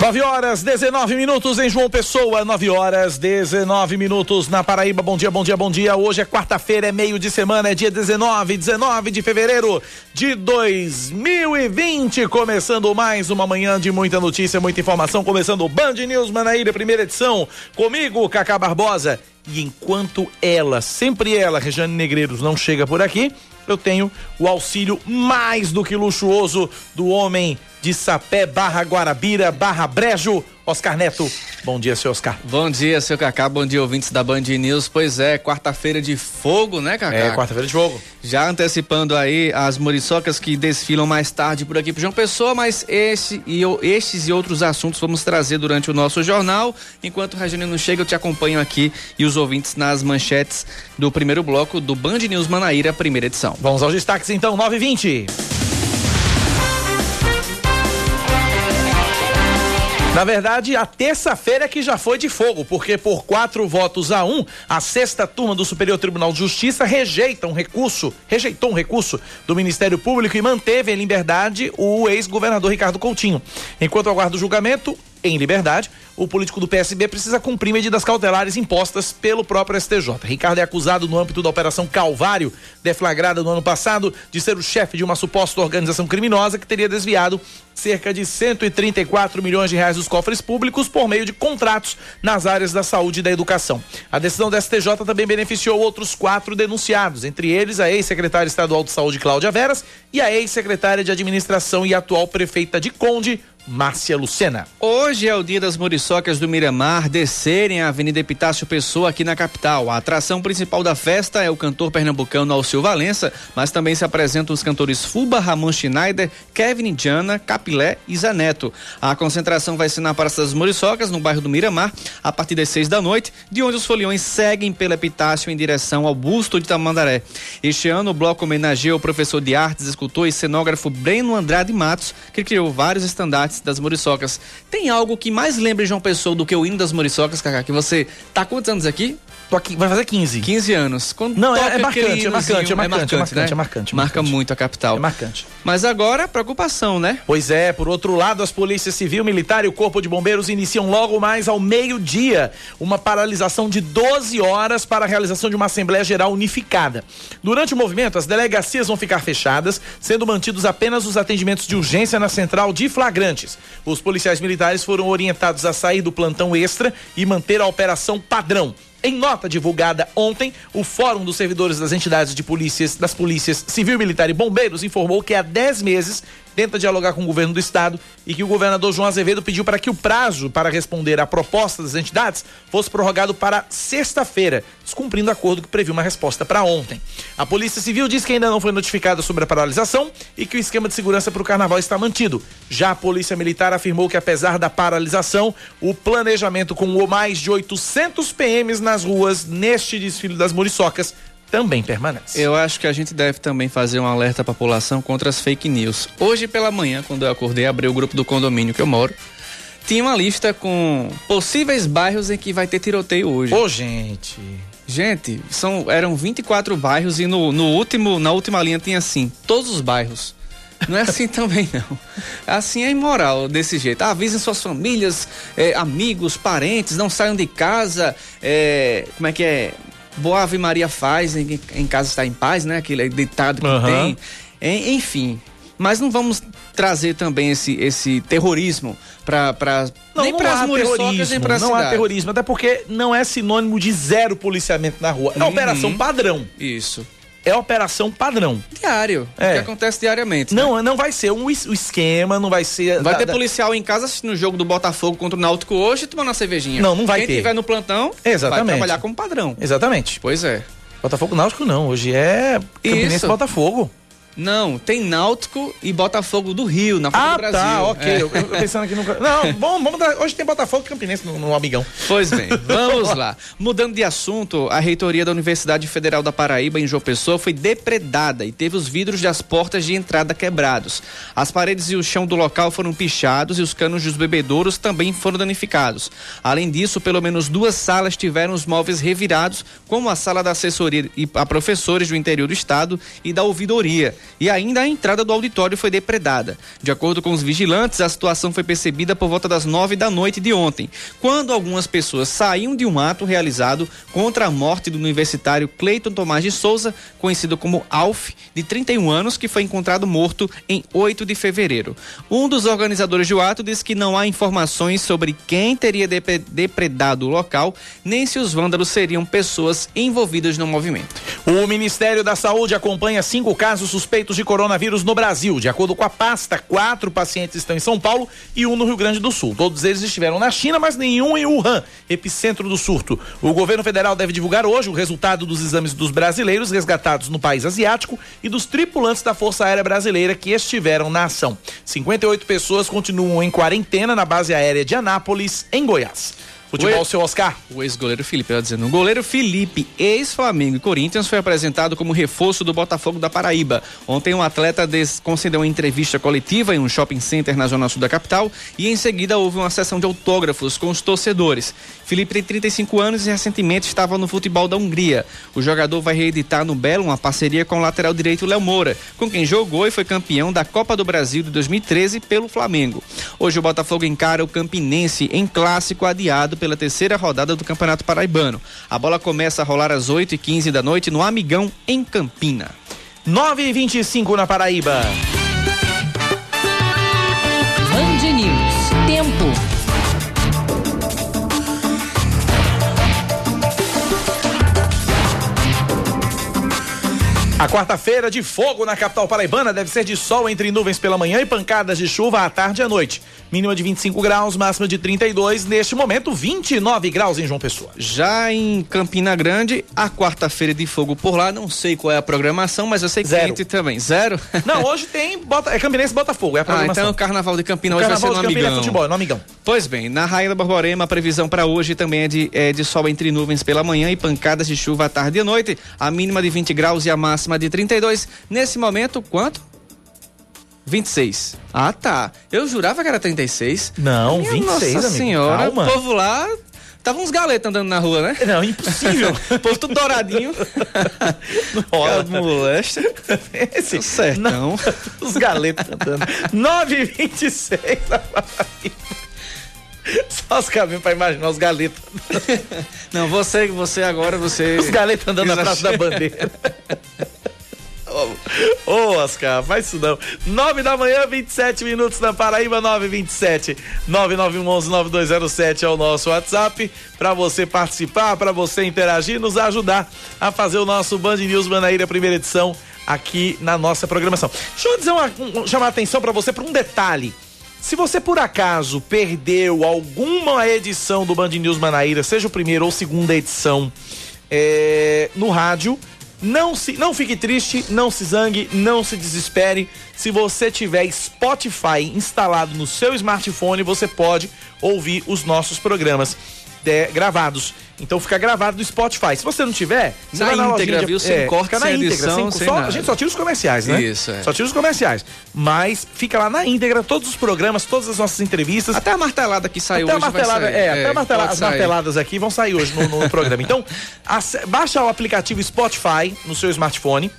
9 horas 19 minutos em João Pessoa, 9 horas 19 minutos na Paraíba. Bom dia, bom dia, bom dia. Hoje é quarta-feira, é meio de semana, é dia 19, 19 de fevereiro de 2020. Começando mais uma manhã de muita notícia, muita informação. Começando o Band News Manaíra, primeira edição. Comigo, Cacá Barbosa. E enquanto ela, sempre ela, Rejane Negreiros, não chega por aqui, eu tenho o auxílio mais do que luxuoso do homem de Sapé, barra Guarabira, barra Brejo, Oscar Neto. Bom dia, seu Oscar. Bom dia, seu Cacá. Bom dia, ouvintes da Band News. Pois é, quarta-feira de fogo, né, Cacá? É, quarta-feira de fogo. Já antecipando aí as muriçocas que desfilam mais tarde por aqui pro João Pessoa, mas este e, estes e outros assuntos vamos trazer durante o nosso jornal. Enquanto o Regiane não chega, eu te acompanho aqui e os ouvintes nas manchetes do primeiro bloco do Band News Manaíra, primeira edição. Vamos aos destaques então, 9 Na verdade, a terça-feira é que já foi de fogo, porque por quatro votos a um, a sexta turma do Superior Tribunal de Justiça rejeita um recurso, rejeitou um recurso do Ministério Público e manteve em liberdade o ex-governador Ricardo Coutinho. Enquanto aguarda o julgamento, em liberdade, o político do PSB precisa cumprir medidas cautelares impostas pelo próprio STJ. Ricardo é acusado no âmbito da Operação Calvário, deflagrada no ano passado, de ser o chefe de uma suposta organização criminosa que teria desviado cerca de 134 milhões de reais dos cofres públicos por meio de contratos nas áreas da saúde e da educação. A decisão da STJ também beneficiou outros quatro denunciados, entre eles a ex-secretária estadual de saúde Cláudia Veras e a ex-secretária de administração e atual prefeita de Conde, Márcia Lucena. Hoje é o dia das muriçocas do Miramar descerem a Avenida Epitácio Pessoa aqui na capital. A atração principal da festa é o cantor pernambucano Alceu Valença, mas também se apresentam os cantores Fuba, Ramon Schneider, Kevin Diana, Capilé e Zaneto. A concentração vai ser na Praça das Muriçocas, no bairro do Miramar, a partir das seis da noite, de onde os foliões seguem pela Epitácio em direção ao busto de Tamandaré. Este ano o bloco homenageia o professor de artes, escultor e cenógrafo Breno Andrade Matos, que criou vários estandartes das Muriçocas. Tem algo que mais lembra João Pessoa do que o hino das Muriçocas, Cacá? Que você tá quantos anos aqui? Tô aqui, vai fazer 15. 15 anos. Quando Não, é, é, marcante, é, marcante, é, marcante, é marcante, é marcante, né? é marcante. Marca muito a capital. É marcante. Mas agora, preocupação, né? Pois é, por outro lado, as polícias civil, militar e o corpo de bombeiros iniciam logo mais ao meio-dia uma paralisação de 12 horas para a realização de uma Assembleia Geral unificada. Durante o movimento, as delegacias vão ficar fechadas, sendo mantidos apenas os atendimentos de urgência na central de flagrantes. Os policiais militares foram orientados a sair do plantão extra e manter a operação padrão. Em nota divulgada ontem, o Fórum dos Servidores das Entidades de Polícias, das Polícias Civil, Militar e Bombeiros informou que há 10 meses tenta dialogar com o governo do estado e que o governador João Azevedo pediu para que o prazo para responder à proposta das entidades fosse prorrogado para sexta-feira, descumprindo o acordo que previu uma resposta para ontem. A Polícia Civil diz que ainda não foi notificada sobre a paralisação e que o esquema de segurança para o carnaval está mantido. Já a Polícia Militar afirmou que apesar da paralisação, o planejamento com mais de 800 PMs nas ruas neste desfile das muriçocas também permanece. Eu acho que a gente deve também fazer um alerta à população contra as fake news. Hoje pela manhã, quando eu acordei, abri o grupo do condomínio que eu moro, tinha uma lista com possíveis bairros em que vai ter tiroteio hoje. Ô, gente. Gente, são, eram 24 bairros e no, no último, na última linha tinha assim, todos os bairros. Não é assim também, não. Assim é imoral desse jeito. Avisem suas famílias, é, amigos, parentes, não saiam de casa. É, como é que é? Boa Ave Maria faz, em, em casa está em paz, né? Aquele ditado que uhum. tem. En, enfim. Mas não vamos trazer também esse, esse terrorismo para nem para as muriçocas, nem para Não cidade. há terrorismo, até porque não é sinônimo de zero policiamento na rua. É uhum. operação padrão. Isso é operação padrão. Diário. É. Que acontece diariamente. Não, né? não vai ser um esquema, não vai ser. Vai da, ter da... policial em casa assistindo o jogo do Botafogo contra o Náutico hoje tomando uma cervejinha. Não, não vai Quem ter. Quem tiver no plantão Exatamente. vai trabalhar como padrão. Exatamente. Pois é. Botafogo Náutico não, hoje é Campinense. Botafogo. Não, tem Náutico e Botafogo do Rio, na Copa ah, do Brasil. tá, ok. É. Eu, eu pensando aqui no. Não, bom, vamos dar. Hoje tem Botafogo e Campinense no, no Amigão. Pois bem, vamos lá. Mudando de assunto, a reitoria da Universidade Federal da Paraíba, em João Pessoa, foi depredada e teve os vidros das portas de entrada quebrados. As paredes e o chão do local foram pichados e os canos dos bebedouros também foram danificados. Além disso, pelo menos duas salas tiveram os móveis revirados, como a sala da assessoria e a professores do interior do estado e da ouvidoria. E ainda a entrada do auditório foi depredada. De acordo com os vigilantes, a situação foi percebida por volta das nove da noite de ontem, quando algumas pessoas saíam de um ato realizado contra a morte do universitário Cleiton Tomás de Souza, conhecido como Alf, de 31 anos, que foi encontrado morto em 8 de fevereiro. Um dos organizadores do ato disse que não há informações sobre quem teria depre- depredado o local, nem se os vândalos seriam pessoas envolvidas no movimento. O Ministério da Saúde acompanha cinco casos suspeitos de coronavírus no Brasil. De acordo com a pasta, quatro pacientes estão em São Paulo e um no Rio Grande do Sul. Todos eles estiveram na China, mas nenhum em Wuhan, epicentro do surto. O governo federal deve divulgar hoje o resultado dos exames dos brasileiros resgatados no país asiático e dos tripulantes da Força Aérea Brasileira que estiveram na ação. 58 pessoas continuam em quarentena na base aérea de Anápolis, em Goiás. Futebol, Oi. seu Oscar. O ex-goleiro Felipe, ela dizendo, o goleiro Felipe, ex-Flamengo e Corinthians, foi apresentado como reforço do Botafogo da Paraíba. Ontem um atleta des- concedeu uma entrevista coletiva em um shopping center na zona sul da capital e em seguida houve uma sessão de autógrafos com os torcedores. Felipe tem 35 anos e recentemente estava no futebol da Hungria. O jogador vai reeditar no Belo uma parceria com o lateral direito Léo Moura, com quem jogou e foi campeão da Copa do Brasil de 2013 pelo Flamengo. Hoje o Botafogo encara o Campinense em clássico adiado pela terceira rodada do Campeonato Paraibano. A bola começa a rolar às 8h15 da noite no Amigão, em Campina. 9 e 25 na Paraíba. A quarta-feira de fogo na capital paraibana deve ser de sol entre nuvens pela manhã e pancadas de chuva à tarde e à noite. Mínima de 25 graus, máxima de 32. Neste momento, 29 graus em João Pessoa. Já em Campina Grande, a quarta-feira de fogo por lá, não sei qual é a programação, mas eu sei que Zero. quente também. Zero? Não, hoje tem Bota, é Campinense e Botafogo, é a Ah, programação. então o Carnaval de Campina o hoje Carnaval vai de ser no Campina é Amigão. futebol, no Amigão. Pois bem, na da Borborema, a previsão para hoje também é de, é de sol entre nuvens pela manhã e pancadas de chuva à tarde e à noite. A mínima de 20 graus e a máxima de 32. Nesse momento, quanto? 26. Ah, tá. Eu jurava que era 36. Não, Minha 26, Nossa amigo. senhora, Calma. o povo lá. Tava uns galetas andando na rua, né? Não, impossível. Povo tudo douradinho. Cara, molesta. Esse, sertão. Não, os galetos cantando. 9 e 26 na Paraíba. Só os caminhos pra imaginar os galetos. Não, você, você agora, você. Os galetos andando na Praça da. Bandeira. Ô, ô, Oscar, faz isso não. 9 da manhã, 27 minutos na Paraíba, 9 e 27 9911-9207 é o nosso WhatsApp. Pra você participar, pra você interagir, nos ajudar a fazer o nosso Band News Manaíra primeira edição aqui na nossa programação. Deixa eu dizer uma, um- chamar a atenção pra você pra um detalhe. Se você por acaso perdeu alguma edição do Band News Manaíra, seja o primeiro ou segunda edição, é, no rádio, não se, não fique triste, não se zangue, não se desespere. Se você tiver Spotify instalado no seu smartphone, você pode ouvir os nossos programas é, gravados. Então fica gravado no Spotify. Se você não tiver, você Na vai na íntegra, de- viu? Sem corte, fica na sem íntegra, edição, sem- sem só- nada. A gente só tira os comerciais, né? Isso, é. Só tira os comerciais. Mas fica lá na íntegra todos os programas, todas as nossas entrevistas. Até a martelada que saiu Até a hoje vai martelada, sair. é, até a martela- pode as sair. marteladas aqui vão sair hoje no, no programa. Então, baixa o aplicativo Spotify no seu smartphone.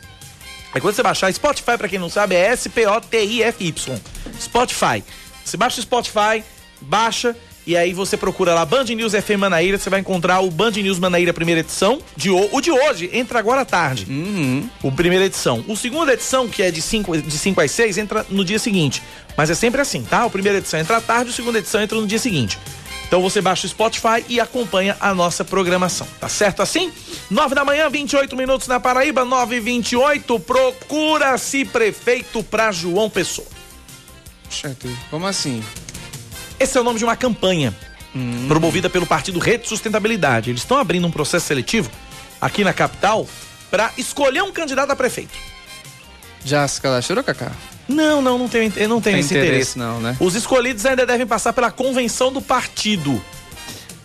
Aí quando você baixar, Spotify, pra quem não sabe, é S-P-O-T-I-F-Y. Spotify. Você baixa o Spotify, baixa, e aí você procura lá Band News FM Manaíra, você vai encontrar o Band News Manaíra primeira edição. De, ho- o de hoje entra agora à tarde. O primeira edição. O segunda edição, que é de 5 de cinco às 6, entra no dia seguinte. Mas é sempre assim, tá? O primeira edição entra à tarde, a segunda edição entra no dia seguinte. Então você baixa o Spotify e acompanha a nossa programação. Tá certo assim? 9 da manhã, 28 minutos na Paraíba, 9 e 28 Procura-se prefeito pra João Pessoa. Chato. Como assim? Esse é o nome de uma campanha promovida pelo Partido Rede Sustentabilidade. Eles estão abrindo um processo seletivo aqui na capital para escolher um candidato a prefeito. Já se cadastrou, Cacá? Não, não, não tenho, eu não tenho Tem esse interesse, interesse. não, né? Os escolhidos ainda devem passar pela convenção do partido.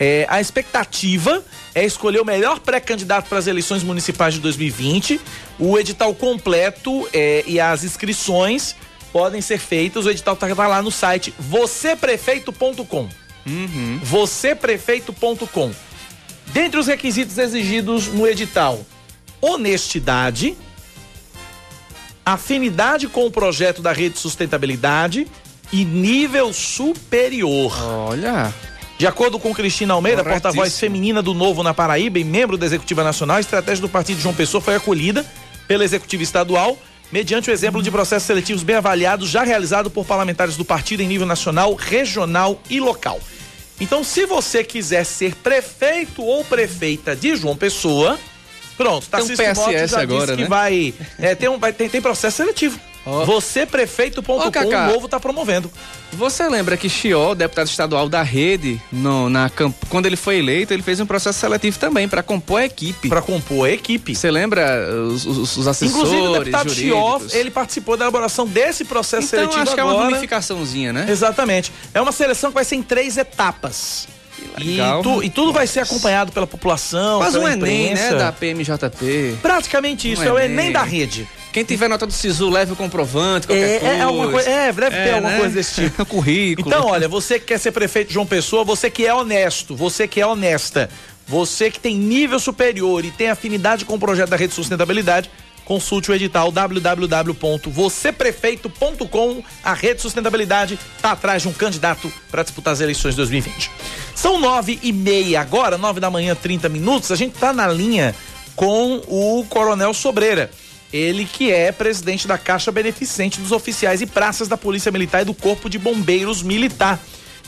É, a expectativa é escolher o melhor pré-candidato para as eleições municipais de 2020. O edital completo é, e as inscrições podem ser feitas. O edital está lá no site vocêprefeito.com. Uhum. vocêprefeito.com. Dentre os requisitos exigidos no edital, honestidade, afinidade com o projeto da rede de sustentabilidade e nível superior. Olha. De acordo com Cristina Almeida, porta-voz feminina do Novo na Paraíba e membro da Executiva Nacional, a estratégia do Partido de João Pessoa foi acolhida pela Executiva Estadual, mediante o exemplo de processos seletivos bem avaliados, já realizado por parlamentares do partido em nível nacional, regional e local. Então, se você quiser ser prefeito ou prefeita de João Pessoa, pronto, um Tarcísio Timóteo PSS já agora, disse que né? vai, é, tem, um, vai tem, tem processo seletivo. Ó. Vocêprefeito.com, Cacá. o Novo está promovendo. Você lembra que Chiol, deputado estadual da rede, no, na, quando ele foi eleito, ele fez um processo seletivo também para compor a equipe. Para compor a equipe. Você lembra os, os, os assessores, Inclusive, o deputado jurídicos? ele participou da elaboração desse processo então, seletivo acho que é uma agora. bonificaçãozinha, né? Exatamente. É uma seleção que vai ser em três etapas. E, tu- e tudo vai ser acompanhado pela população, Quase um pela Enem, imprensa. né, da PMJP. Praticamente isso, Um é o Enem. Enem da rede. Quem tiver nota do SISU, leve o comprovante, qualquer É, coisa. é alguma coisa, é, deve ter alguma né? coisa desse tipo. Currículo. Então, olha, você que quer ser prefeito de João Pessoa, você que é honesto, você que é honesta, você que tem nível superior e tem afinidade com o projeto da Rede de Sustentabilidade, consulte o edital www.vocêprefeito.com. A Rede de Sustentabilidade está atrás de um candidato para disputar as eleições de 2020. São nove e meia agora, nove da manhã, 30 minutos. A gente está na linha com o Coronel Sobreira. Ele que é presidente da Caixa Beneficente dos Oficiais e Praças da Polícia Militar e do Corpo de Bombeiros Militar.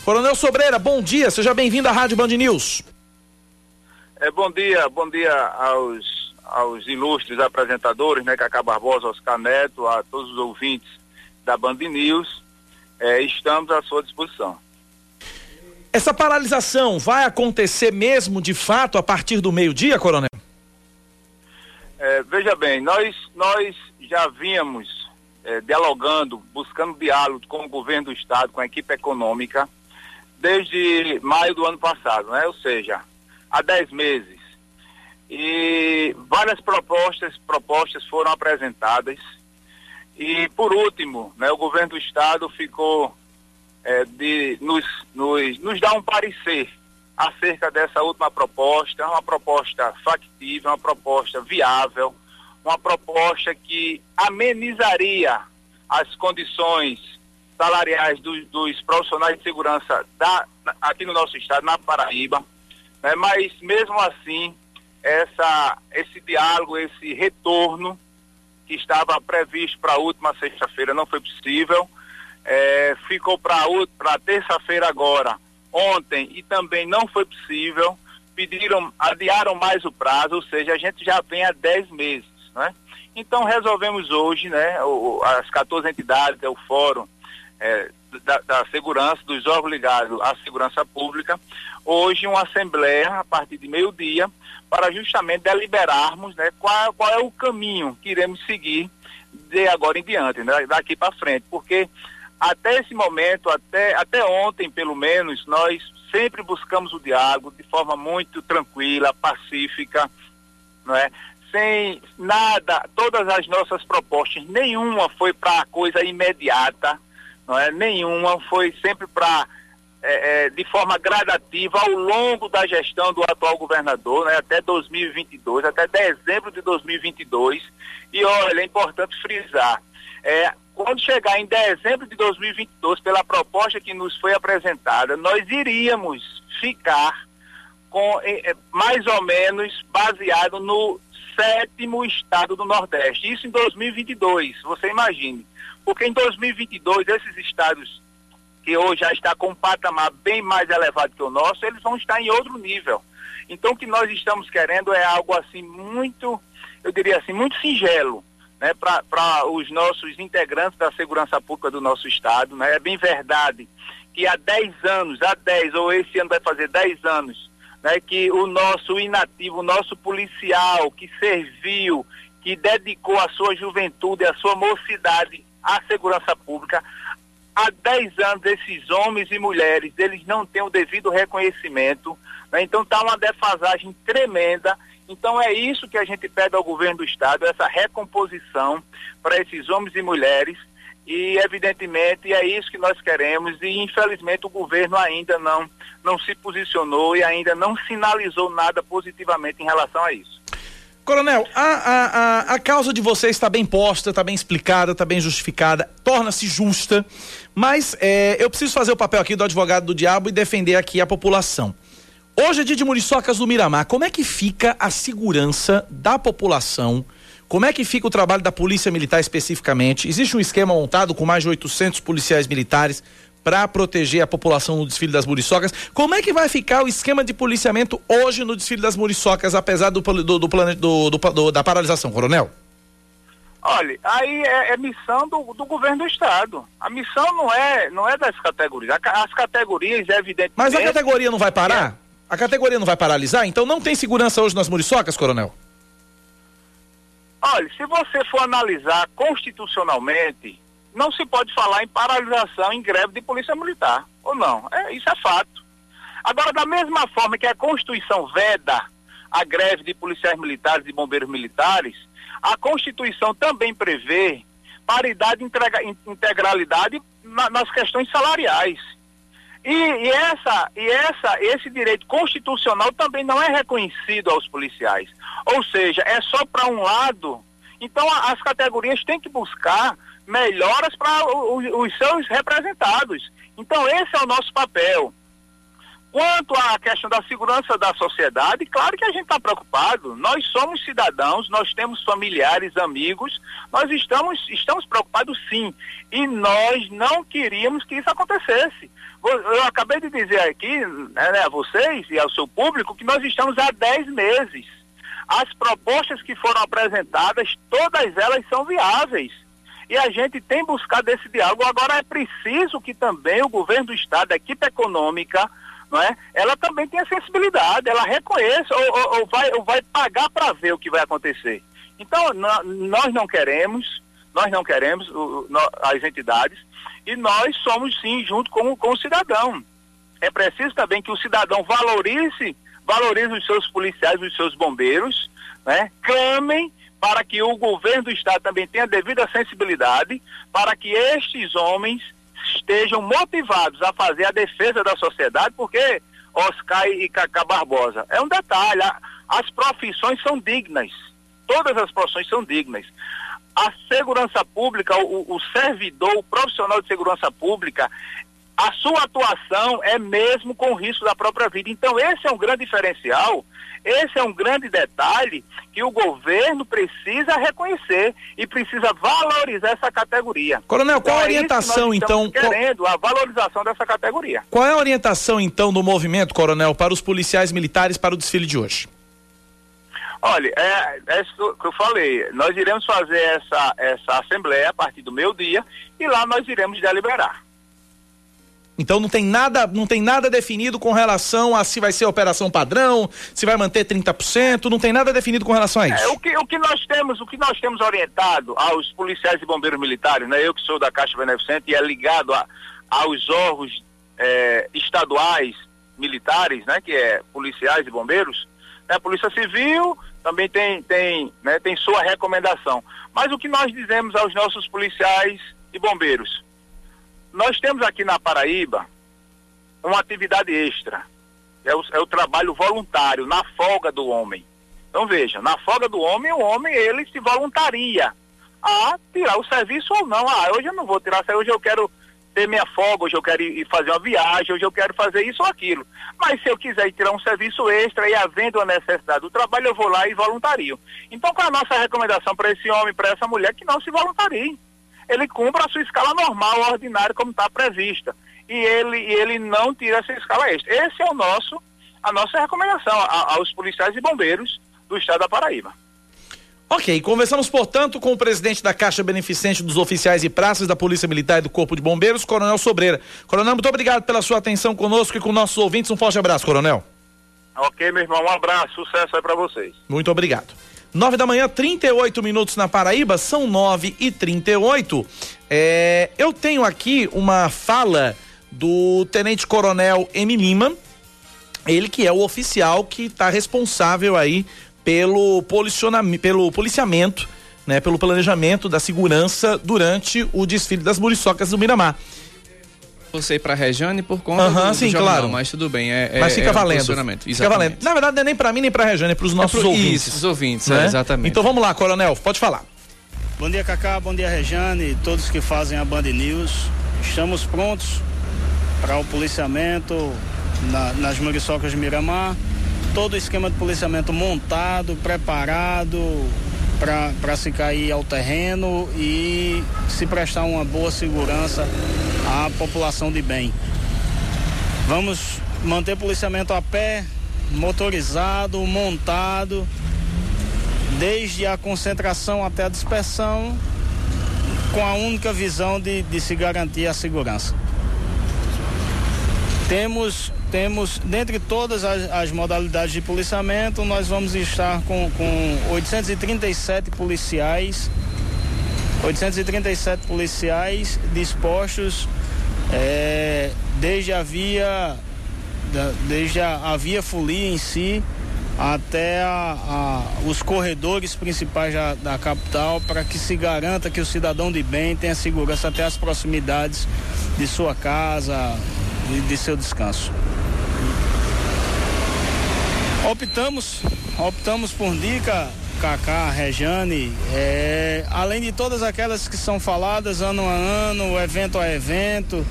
Coronel Sobreira, bom dia, seja bem-vindo à Rádio Band News. É, bom dia, bom dia aos, aos ilustres apresentadores, né, Cacá Barbosa, Oscar Neto, a todos os ouvintes da Band News. É, estamos à sua disposição. Essa paralisação vai acontecer mesmo de fato a partir do meio-dia, Coronel? É, veja bem, nós, nós já vínhamos é, dialogando, buscando diálogo com o governo do estado, com a equipe econômica, desde maio do ano passado, né? Ou seja, há 10 meses. E várias propostas, propostas foram apresentadas. E por último, né, o governo do estado ficou é, de nos, nos, nos dar um parecer acerca dessa última proposta, uma proposta factível, uma proposta viável, uma proposta que amenizaria as condições salariais dos, dos profissionais de segurança da, aqui no nosso estado, na Paraíba, né? mas mesmo assim, essa, esse diálogo, esse retorno que estava previsto para a última sexta-feira não foi possível, é, ficou para terça-feira agora, ontem, e também não foi possível, pediram, adiaram mais o prazo, ou seja, a gente já vem há 10 meses, né? Então resolvemos hoje, né, o, as 14 entidades, é o fórum é, da, da, segurança, dos órgãos ligados à segurança pública, hoje uma assembleia a partir de meio-dia para justamente deliberarmos né, qual, qual é o caminho que iremos seguir de agora em diante, né, daqui para frente, porque até esse momento, até, até ontem pelo menos, nós sempre buscamos o diálogo de forma muito tranquila, pacífica, não é? sem nada, todas as nossas propostas, nenhuma foi para coisa imediata, não é? Nenhuma foi sempre para é, é, de forma gradativa ao longo da gestão do atual governador, né? Até 2022, até dezembro de 2022. E olha, é importante frisar, é, quando chegar em dezembro de 2022, pela proposta que nos foi apresentada, nós iríamos ficar com eh, mais ou menos baseado no sétimo estado do Nordeste. Isso em 2022, você imagine. Porque em 2022, esses estados que hoje já está com um patamar bem mais elevado que o nosso, eles vão estar em outro nível. Então, o que nós estamos querendo é algo assim muito, eu diria assim, muito singelo, né, para os nossos integrantes da segurança pública do nosso estado. Né? É bem verdade que há 10 anos, há 10, ou esse ano vai fazer 10 anos, né, que o nosso inativo, o nosso policial que serviu, que dedicou a sua juventude, a sua mocidade à segurança pública. Há 10 anos, esses homens e mulheres, eles não têm o devido reconhecimento. Né? Então está uma defasagem tremenda. Então é isso que a gente pede ao governo do estado, essa recomposição para esses homens e mulheres. E evidentemente é isso que nós queremos e infelizmente o governo ainda não não se posicionou e ainda não sinalizou nada positivamente em relação a isso. Coronel, a, a, a, causa de vocês está bem posta, está bem explicada, está bem justificada, torna-se justa, mas é, eu preciso fazer o papel aqui do advogado do diabo e defender aqui a população. Hoje é dia de Muriçocas do Miramar. Como é que fica a segurança da população? Como é que fica o trabalho da Polícia Militar especificamente? Existe um esquema montado com mais de 800 policiais militares para proteger a população no desfile das muriçocas. Como é que vai ficar o esquema de policiamento hoje no desfile das muriçocas, apesar do, do, do, do, da paralisação, coronel? Olha, aí é, é missão do, do, governo do estado. A missão não é não é das categorias. As categorias, evidentemente. Mas a categoria não vai parar? É. A categoria não vai paralisar? Então não tem segurança hoje nas muriçocas, coronel? Olha, se você for analisar constitucionalmente, não se pode falar em paralisação, em greve de polícia militar, ou não. É, isso é fato. Agora, da mesma forma que a Constituição veda a greve de policiais militares e bombeiros militares, a Constituição também prevê paridade e integralidade na, nas questões salariais. E, e, essa, e essa, esse direito constitucional também não é reconhecido aos policiais. Ou seja, é só para um lado. Então a, as categorias têm que buscar melhoras para os seus representados. Então, esse é o nosso papel. Quanto à questão da segurança da sociedade, claro que a gente está preocupado. Nós somos cidadãos, nós temos familiares, amigos, nós estamos, estamos preocupados sim. E nós não queríamos que isso acontecesse. Eu acabei de dizer aqui né, a vocês e ao seu público que nós estamos há 10 meses. As propostas que foram apresentadas, todas elas são viáveis e a gente tem buscado esse diálogo. Agora é preciso que também o governo do Estado, a equipe econômica, não é? ela também tenha sensibilidade, ela reconheça ou, ou, ou vai, ou vai pagar para ver o que vai acontecer. Então, nós não queremos, nós não queremos o, no, as entidades e nós somos sim junto com, com o cidadão. É preciso também que o cidadão valorize, valorize os seus policiais, os seus bombeiros, né? clamem para que o governo do estado também tenha devida sensibilidade, para que estes homens estejam motivados a fazer a defesa da sociedade, porque Oscar e Cacá Barbosa, é um detalhe, as profissões são dignas, todas as profissões são dignas. A segurança pública, o, o servidor, o profissional de segurança pública, a sua atuação é mesmo com risco da própria vida. Então, esse é um grande diferencial esse é um grande detalhe que o governo precisa reconhecer e precisa valorizar essa categoria. Coronel, qual então, a é orientação então? Querendo a valorização dessa categoria. Qual é a orientação então do movimento, Coronel, para os policiais militares para o desfile de hoje? Olha, é, é isso que eu falei. Nós iremos fazer essa, essa assembleia a partir do meio dia e lá nós iremos deliberar. Então não tem nada, não tem nada definido com relação a se vai ser operação padrão, se vai manter 30%, não tem nada definido com relação a isso. É, o, que, o que nós temos, o que nós temos orientado aos policiais e bombeiros militares, né? Eu que sou da Caixa Beneficente e é ligado a, aos órgãos é, estaduais militares, né? Que é policiais e bombeiros, né? A Polícia Civil também tem, tem, né, tem sua recomendação. Mas o que nós dizemos aos nossos policiais e bombeiros? Nós temos aqui na Paraíba uma atividade extra, é o, é o trabalho voluntário, na folga do homem. Então veja, na folga do homem, o homem ele se voluntaria a tirar o serviço ou não. Ah, hoje eu não vou tirar, hoje eu quero ter minha folga, hoje eu quero ir fazer uma viagem, hoje eu quero fazer isso ou aquilo. Mas se eu quiser tirar um serviço extra e havendo a necessidade do trabalho, eu vou lá e voluntario. Então qual é a nossa recomendação para esse homem, para essa mulher que não se voluntarie? ele cumpra a sua escala normal, ordinária, como está prevista. E ele, e ele não tira essa escala extra. Esse é o nosso, a nossa recomendação aos policiais e bombeiros do estado da Paraíba. Ok, conversamos, portanto, com o presidente da Caixa Beneficente dos Oficiais e Praças da Polícia Militar e do Corpo de Bombeiros, Coronel Sobreira. Coronel, muito obrigado pela sua atenção conosco e com nossos ouvintes. Um forte abraço, Coronel. Ok, meu irmão, um abraço, sucesso aí para vocês. Muito obrigado. 9 da manhã, 38 minutos na Paraíba, são 9 e 38. É, eu tenho aqui uma fala do Tenente Coronel M. Lima, ele que é o oficial que está responsável aí pelo, pelo policiamento, né, pelo planejamento da segurança durante o desfile das muriçocas do Miramar. Você para a Regiane por conta uhum, do, do sim, jornal, claro. mas tudo bem. É, mas fica é valendo. Fica valendo. Na verdade, não é nem para mim nem para a Regiane, é para os nossos é pro, ouvintes. Isso, os ouvintes, né? é, exatamente. Então vamos lá, Coronel, pode falar. Bom dia, Cacá, bom dia, Regiane, todos que fazem a Band News. Estamos prontos para o policiamento na, nas muriçocas de Miramar. Todo o esquema de policiamento montado, preparado para se cair ao terreno e se prestar uma boa segurança à população de bem. Vamos manter policiamento a pé, motorizado, montado, desde a concentração até a dispersão, com a única visão de, de se garantir a segurança. Temos, temos, dentre todas as, as, modalidades de policiamento, nós vamos estar com, com 837 policiais, 837 policiais dispostos é, desde a via, desde a, a via folia em si até a, a, os corredores principais da, da capital para que se garanta que o cidadão de bem tenha segurança até as proximidades de sua casa, de, de seu descanso. Optamos, optamos por dica, Cacá, Rejane, é, além de todas aquelas que são faladas ano a ano, evento a evento,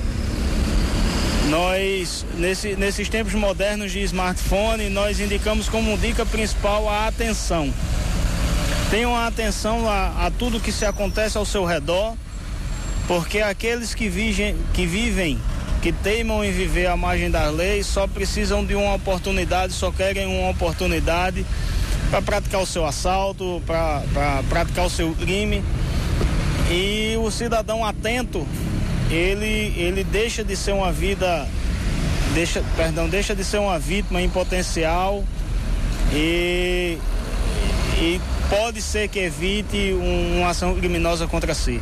nós, nesse, nesses tempos modernos de smartphone, nós indicamos como dica principal a atenção. Tenham atenção a, a tudo que se acontece ao seu redor, porque aqueles que, vigem, que vivem que teimam em viver à margem das leis só precisam de uma oportunidade, só querem uma oportunidade para praticar o seu assalto, para praticar o seu crime. E o cidadão atento, ele, ele deixa de ser uma vida, deixa, perdão, deixa de ser uma vítima em potencial e, e pode ser que evite um, uma ação criminosa contra si.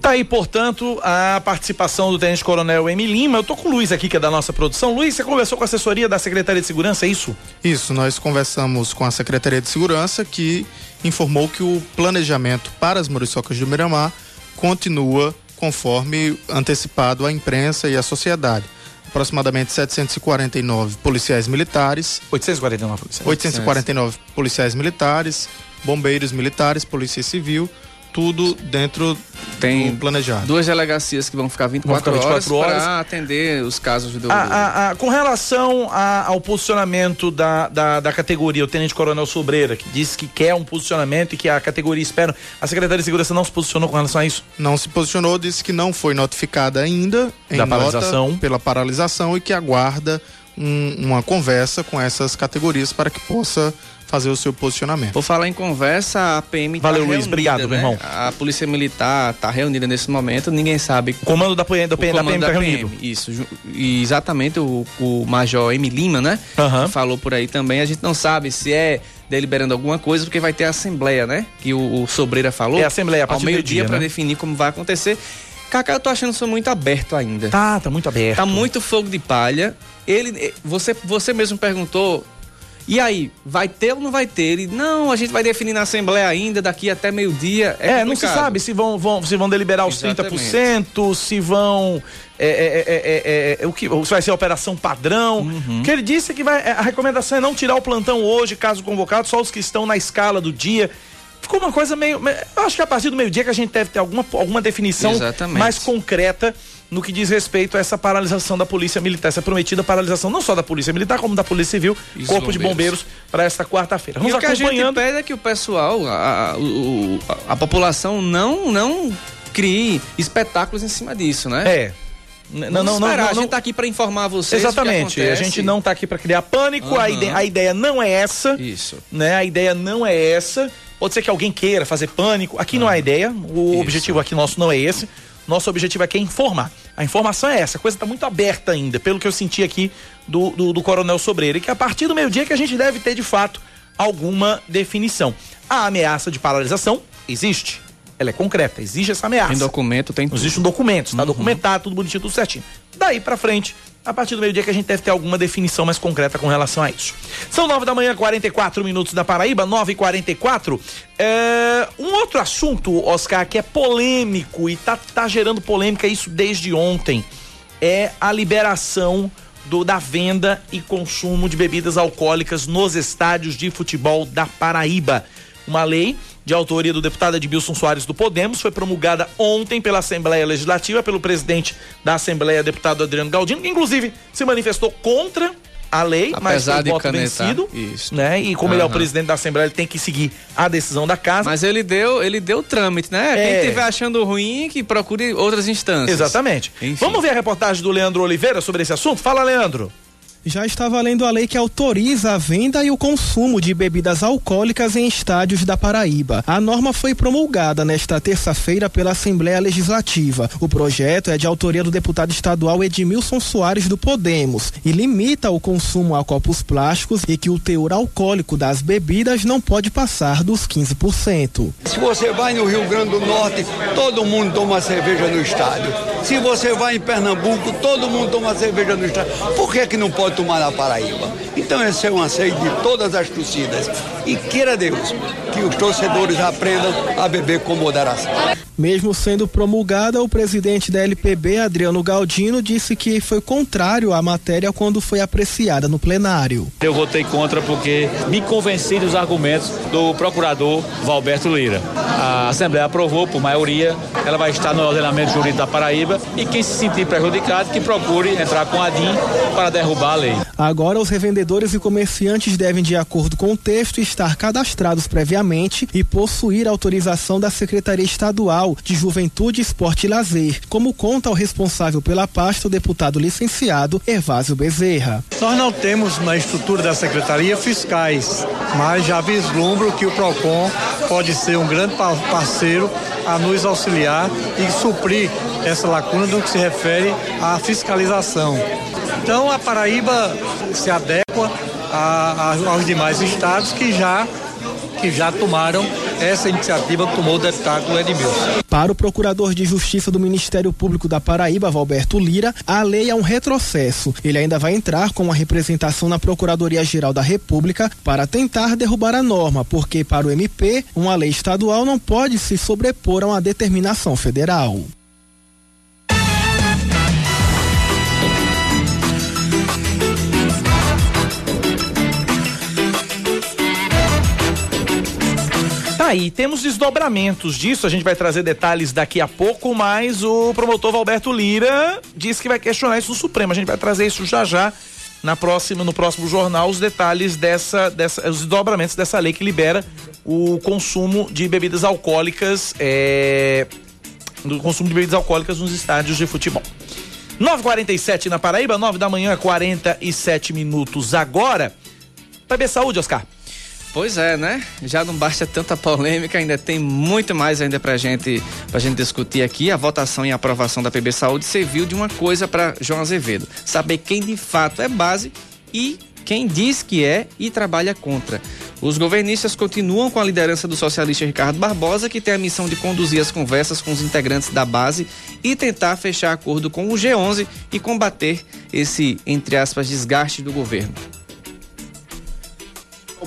Tá aí, portanto, a participação do Tenente Coronel M. Lima. Eu tô com o Luiz aqui, que é da nossa produção. Luiz, você conversou com a assessoria da Secretaria de Segurança, é isso? Isso, nós conversamos com a Secretaria de Segurança, que informou que o planejamento para as muriçocas do Miramar continua conforme antecipado à imprensa e à sociedade. Aproximadamente 749 policiais militares. 849 policiais. 849 policiais militares, bombeiros militares, polícia civil tudo dentro tem do planejado. Duas delegacias que vão ficar 24, vão ficar 24 horas, horas. para atender os casos do. A, a, a, com relação ao posicionamento da, da, da, categoria, o Tenente Coronel Sobreira, que disse que quer um posicionamento e que a categoria espera. A Secretaria de Segurança não se posicionou com relação a isso? Não se posicionou, disse que não foi notificada ainda em da paralisação. pela paralisação e que aguarda um, uma conversa com essas categorias para que possa fazer o seu posicionamento. Vou falar em conversa, a PM tá Valeu, tá Luiz. Obrigado, né? meu irmão. A Polícia Militar está reunida nesse momento, ninguém sabe. O comando da, PM, da, PM, da PM tá reunido. Isso. E exatamente o, o Major M. Lima, né? Uhum. Falou por aí também. A gente não sabe se é deliberando alguma coisa, porque vai ter a assembleia, né? Que o, o Sobreira falou. É a assembleia, a ao meio-dia para né? definir como vai acontecer. Cacá, eu tô achando isso muito aberto ainda. Tá, tá muito aberto. Tá muito fogo de palha. Ele, você, você mesmo perguntou e aí, vai ter ou não vai ter? Ele, não, a gente vai definir na Assembleia ainda, daqui até meio-dia. É, é não se sabe se vão, vão, se vão deliberar os Exatamente. 30%, se vão. É é, é, é, o que se vai ser a operação padrão. Uhum. O que ele disse é que vai, a recomendação é não tirar o plantão hoje, caso convocado, só os que estão na escala do dia. Ficou uma coisa meio. Eu acho que a partir do meio-dia que a gente deve ter alguma, alguma definição Exatamente. mais concreta no que diz respeito a essa paralisação da Polícia Militar, essa prometida paralisação não só da Polícia Militar, como da Polícia Civil, Corpo bombeiros. de Bombeiros, para esta quarta-feira. Vamos e o que a gente pede é que o pessoal, a, a, a, a população não, não crie espetáculos em cima disso, né? É. Não, não, não, não, A gente está aqui para informar vocês. Exatamente. A gente não está aqui para criar pânico. Uhum. A, ideia, a ideia não é essa. Isso. Né? A ideia não é essa. Pode ser que alguém queira fazer pânico. Aqui uhum. não é a ideia. O Isso. objetivo aqui nosso não é esse. Nosso objetivo aqui é informar. A informação é essa, a coisa está muito aberta ainda, pelo que eu senti aqui do, do, do Coronel Sobreira. E que a partir do meio-dia que a gente deve ter, de fato, alguma definição. A ameaça de paralisação existe. Ela é concreta, existe essa ameaça. Tem documento, tem tudo. Existe um documento, está documentado, tudo bonitinho, tudo certinho. Daí pra frente, a partir do meio-dia que a gente deve ter alguma definição mais concreta com relação a isso. São nove da manhã, 44 minutos da Paraíba, nove e quarenta e quatro. É, um outro assunto, Oscar, que é polêmico e tá, tá gerando polêmica isso desde ontem, é a liberação do, da venda e consumo de bebidas alcoólicas nos estádios de futebol da Paraíba. Uma lei de autoria do deputado Edmilson Soares do Podemos foi promulgada ontem pela Assembleia Legislativa, pelo presidente da Assembleia, deputado Adriano Galdino, que inclusive se manifestou contra a lei, Apesar mas foi de voto canetar, vencido, isso. né? E como ele é o presidente da Assembleia, ele tem que seguir a decisão da casa. Mas ele deu, ele deu trâmite, né? É. Quem estiver achando ruim, que procure outras instâncias. Exatamente. Enfim. Vamos ver a reportagem do Leandro Oliveira sobre esse assunto? Fala, Leandro. Já está valendo a lei que autoriza a venda e o consumo de bebidas alcoólicas em estádios da Paraíba. A norma foi promulgada nesta terça-feira pela Assembleia Legislativa. O projeto é de autoria do deputado estadual Edmilson Soares do Podemos e limita o consumo a copos plásticos e que o teor alcoólico das bebidas não pode passar dos 15%. Se você vai no Rio Grande do Norte, todo mundo toma cerveja no estádio. Se você vai em Pernambuco, todo mundo toma cerveja no estádio. Por que, que não pode tomar na Paraíba? Então esse é um anseio de todas as torcidas. E queira Deus que os torcedores aprendam a beber com moderação. Mesmo sendo promulgada, o presidente da LPB, Adriano Galdino, disse que foi contrário à matéria quando foi apreciada no plenário. Eu votei contra porque me convenci dos argumentos do procurador Valberto Lira. A Assembleia aprovou por maioria, ela vai estar no ordenamento jurídico da Paraíba e quem se sentir prejudicado que procure entrar com a DIN para derrubar lei. Agora, os revendedores e comerciantes devem, de acordo com o texto, estar cadastrados previamente e possuir autorização da Secretaria Estadual de Juventude, Esporte e Lazer, como conta o responsável pela pasta, o deputado licenciado Ervásio Bezerra. Nós não temos na estrutura da secretaria fiscais, mas já vislumbro que o PROCON pode ser um grande pa- parceiro a nos auxiliar e suprir essa lacuna no que se refere à fiscalização. Então a Paraíba se adequa a- a- aos demais estados que já, que já tomaram essa iniciativa que tomou o deputado Edmilson. Para o procurador de Justiça do Ministério Público da Paraíba, Valberto Lira, a lei é um retrocesso. Ele ainda vai entrar com uma representação na Procuradoria-Geral da República para tentar derrubar a norma, porque para o MP, uma lei estadual não pode se sobrepor a uma determinação federal. Aí, temos desdobramentos disso, a gente vai trazer detalhes daqui a pouco, mas o promotor Valberto Lira disse que vai questionar isso no Supremo. A gente vai trazer isso já já na próxima, no próximo jornal, os detalhes dessa, dessa, os desdobramentos dessa lei que libera o consumo de bebidas alcoólicas, é, do consumo de bebidas alcoólicas nos estádios de futebol. 9h47 na Paraíba, 9 da manhã, 47 minutos agora. Ver saúde, Oscar. Pois é, né? Já não basta tanta polêmica, ainda tem muito mais ainda pra gente, pra gente discutir aqui. A votação e a aprovação da PB Saúde serviu de uma coisa para João Azevedo: saber quem de fato é base e quem diz que é e trabalha contra. Os governistas continuam com a liderança do socialista Ricardo Barbosa, que tem a missão de conduzir as conversas com os integrantes da base e tentar fechar acordo com o G11 e combater esse, entre aspas, desgaste do governo.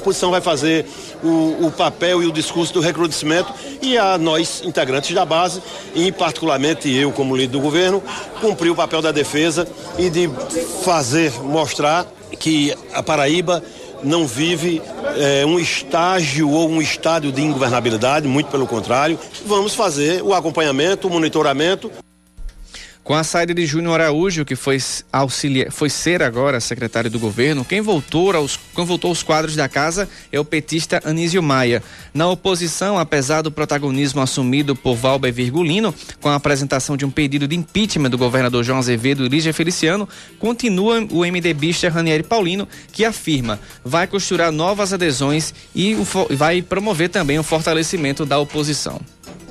Oposição vai fazer o, o papel e o discurso do recrudescimento e a nós, integrantes da base, e particularmente eu, como líder do governo, cumprir o papel da defesa e de fazer, mostrar que a Paraíba não vive eh, um estágio ou um estádio de ingovernabilidade, muito pelo contrário. Vamos fazer o acompanhamento, o monitoramento Com a saída de Júnior Araújo, que foi, auxilia, foi ser agora secretário do governo, quem voltou, aos, quem voltou aos quadros da casa é o petista Anísio Maia. Na oposição, apesar do protagonismo assumido por Valber Virgulino, com a apresentação de um pedido de impeachment do governador João Azevedo e Lígia Feliciano, continua o MDBista Ranieri Paulino, que afirma vai costurar novas adesões e vai promover também o fortalecimento da oposição.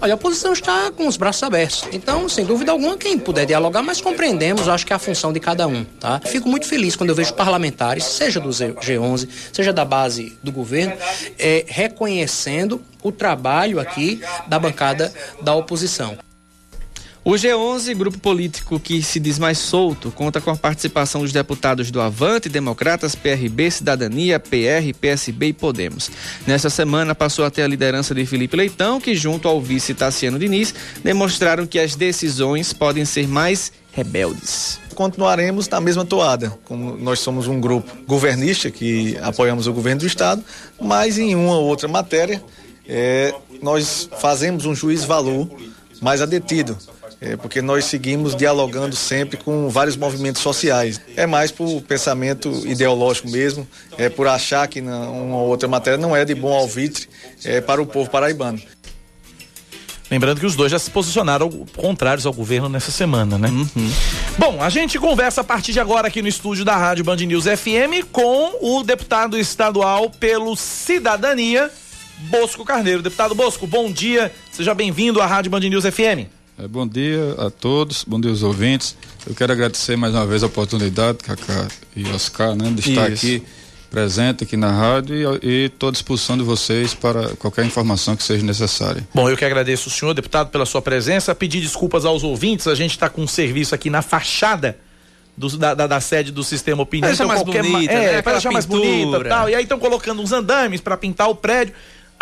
Olha, a oposição está com os braços abertos. Então, sem dúvida alguma, quem puder dialogar, mas compreendemos, acho que é a função de cada um, tá? Fico muito feliz quando eu vejo parlamentares, seja do G11, seja da base do governo, é, reconhecendo o trabalho aqui da bancada da oposição. O G11, grupo político que se diz mais solto, conta com a participação dos deputados do Avante, Democratas, PRB, Cidadania, PR, PSB e Podemos. Nesta semana passou até a liderança de Felipe Leitão, que junto ao vice Tassiano Diniz demonstraram que as decisões podem ser mais rebeldes. Continuaremos na mesma toada, como nós somos um grupo governista que apoiamos o governo do estado, mas em uma ou outra matéria é, nós fazemos um juiz-valor mais adetido é, porque nós seguimos dialogando sempre com vários movimentos sociais. É mais por pensamento ideológico mesmo, é por achar que uma outra matéria não é de bom alvitre é, para o povo paraibano. Lembrando que os dois já se posicionaram contrários ao governo nessa semana, né? Uhum. Bom, a gente conversa a partir de agora aqui no estúdio da Rádio Band News FM com o deputado estadual pelo Cidadania, Bosco Carneiro. Deputado Bosco, bom dia. Seja bem-vindo à Rádio Band News FM. É, bom dia a todos, bom dia aos ouvintes. Eu quero agradecer mais uma vez a oportunidade, Cacá e Oscar, né, de estar Isso. aqui presente aqui na rádio e estou à disposição de vocês para qualquer informação que seja necessária. Bom, eu que agradeço o senhor, deputado, pela sua presença. Pedir desculpas aos ouvintes, a gente está com um serviço aqui na fachada. Do, da, da, da, sede do sistema opinião. Para então, mais bonita, é, né? para deixar mais bonita tal. E aí estão colocando uns andames para pintar o prédio.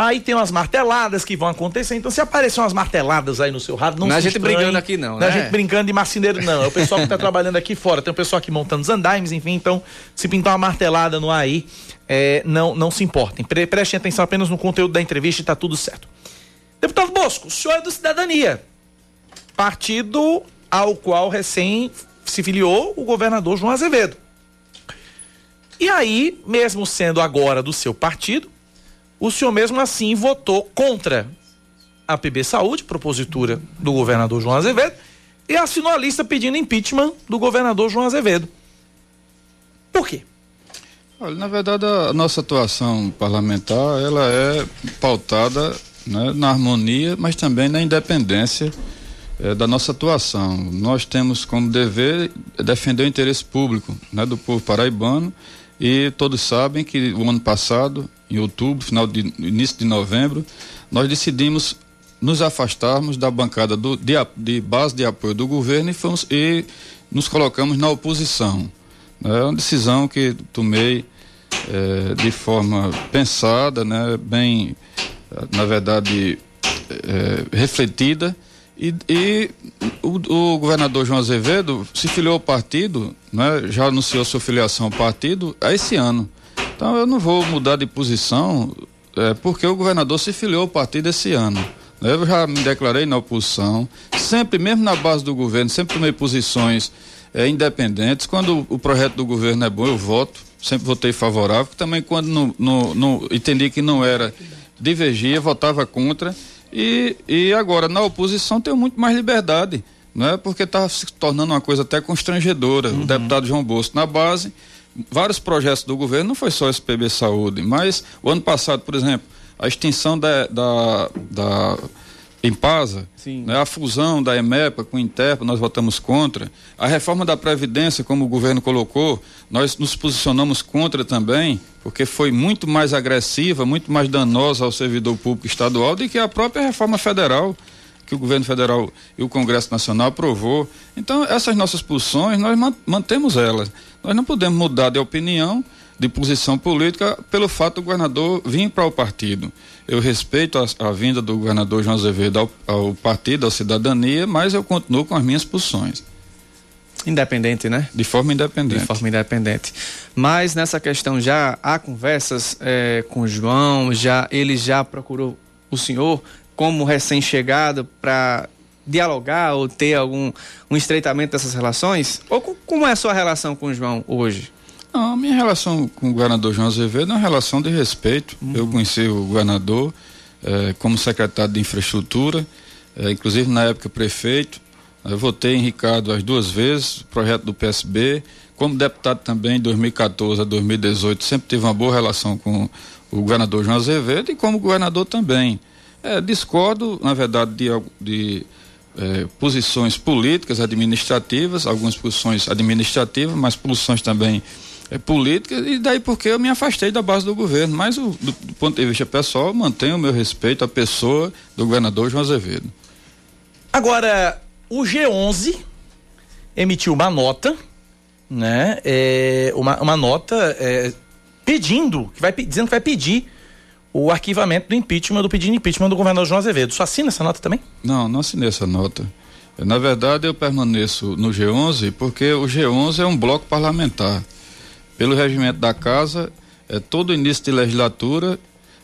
Aí tem umas marteladas que vão acontecer. Então, se aparecer umas marteladas aí no seu rádio, não, não é a gente estranhe. brincando aqui, não. Não né? é a gente brincando de marceneiro, não. É o pessoal que está trabalhando aqui fora. Tem o pessoal aqui montando os andaimes, enfim. Então, se pintar uma martelada no aí, é, não, não se importem. Pre prestem atenção apenas no conteúdo da entrevista e está tudo certo. Deputado Bosco, o senhor é do Cidadania. Partido ao qual recém se filiou o governador João Azevedo. E aí, mesmo sendo agora do seu partido, o senhor mesmo assim votou contra a PB Saúde, propositura do governador João Azevedo, e assinou a lista pedindo impeachment do governador João Azevedo. Por quê? Olha, na verdade, a nossa atuação parlamentar ela é pautada né, na harmonia, mas também na independência é, da nossa atuação. Nós temos como dever defender o interesse público né, do povo paraibano e todos sabem que o ano passado em outubro, final de início de novembro, nós decidimos nos afastarmos da bancada do, de, de, base de apoio do governo e, fomos, e nos colocamos na oposição. É uma decisão que tomei é, de forma pensada, né, bem, na verdade, é, refletida. E, e o, o, governador João Azevedo se filiou ao partido, né, já anunciou sua filiação ao partido a esse ano. Então eu não vou mudar de posição é, porque o governador se filiou ao partido esse ano. Eu já me declarei na oposição, sempre, mesmo na base do governo, sempre tomei posições é, independentes. Quando o projeto do governo é bom, eu voto, sempre votei favorável. Também quando não entendi que não era, divergia, votava contra. E, e agora, na oposição, tenho muito mais liberdade, não é? porque estava se tornando uma coisa até constrangedora. Uhum. O deputado João Bosco na base vários projetos do governo, não foi só esse PB Saúde, mas o ano passado, por exemplo, a extinção da, da, da Impasa, né, a fusão da EMEPA com o Interpa, nós votamos contra. A reforma da Previdência, como o governo colocou, nós nos posicionamos contra também, porque foi muito mais agressiva, muito mais danosa ao servidor público estadual do que a própria reforma federal que o governo federal e o Congresso Nacional aprovou. Então, essas nossas posições, nós mantemos elas. Nós não podemos mudar de opinião, de posição política, pelo fato do governador vir para o partido. Eu respeito a, a, vinda do governador João Azevedo ao, ao partido, à cidadania, mas eu continuo com as minhas posições. Independente, né? De forma independente. De forma independente. Mas nessa questão já há conversas é, com o João, já ele já procurou o senhor como recém-chegado para dialogar ou ter algum um estreitamento dessas relações? Ou como é a sua relação com o João hoje? Não, a minha relação com o governador João Azevedo é uma relação de respeito. Uhum. Eu conheci o governador eh, como secretário de infraestrutura, eh, inclusive na época prefeito. Eu votei em Ricardo as duas vezes, projeto do PSB. Como deputado também, de 2014 a 2018, sempre tive uma boa relação com o governador João Azevedo e como governador também. É, discordo, na verdade, de, de é, posições políticas, administrativas, algumas posições administrativas, mas posições também é, políticas, e daí porque eu me afastei da base do governo. Mas o, do, do ponto de vista pessoal, mantenho o meu respeito à pessoa do governador João Azevedo. Agora, o G11 emitiu uma nota, né? É, uma, uma nota é, pedindo, que vai, dizendo que vai pedir o arquivamento do impeachment, do pedido de impeachment do governador João Azevedo. Só assina essa nota também? Não, não assinei essa nota. Na verdade, eu permaneço no G11 porque o G11 é um bloco parlamentar. Pelo regimento da casa, é, todo início de legislatura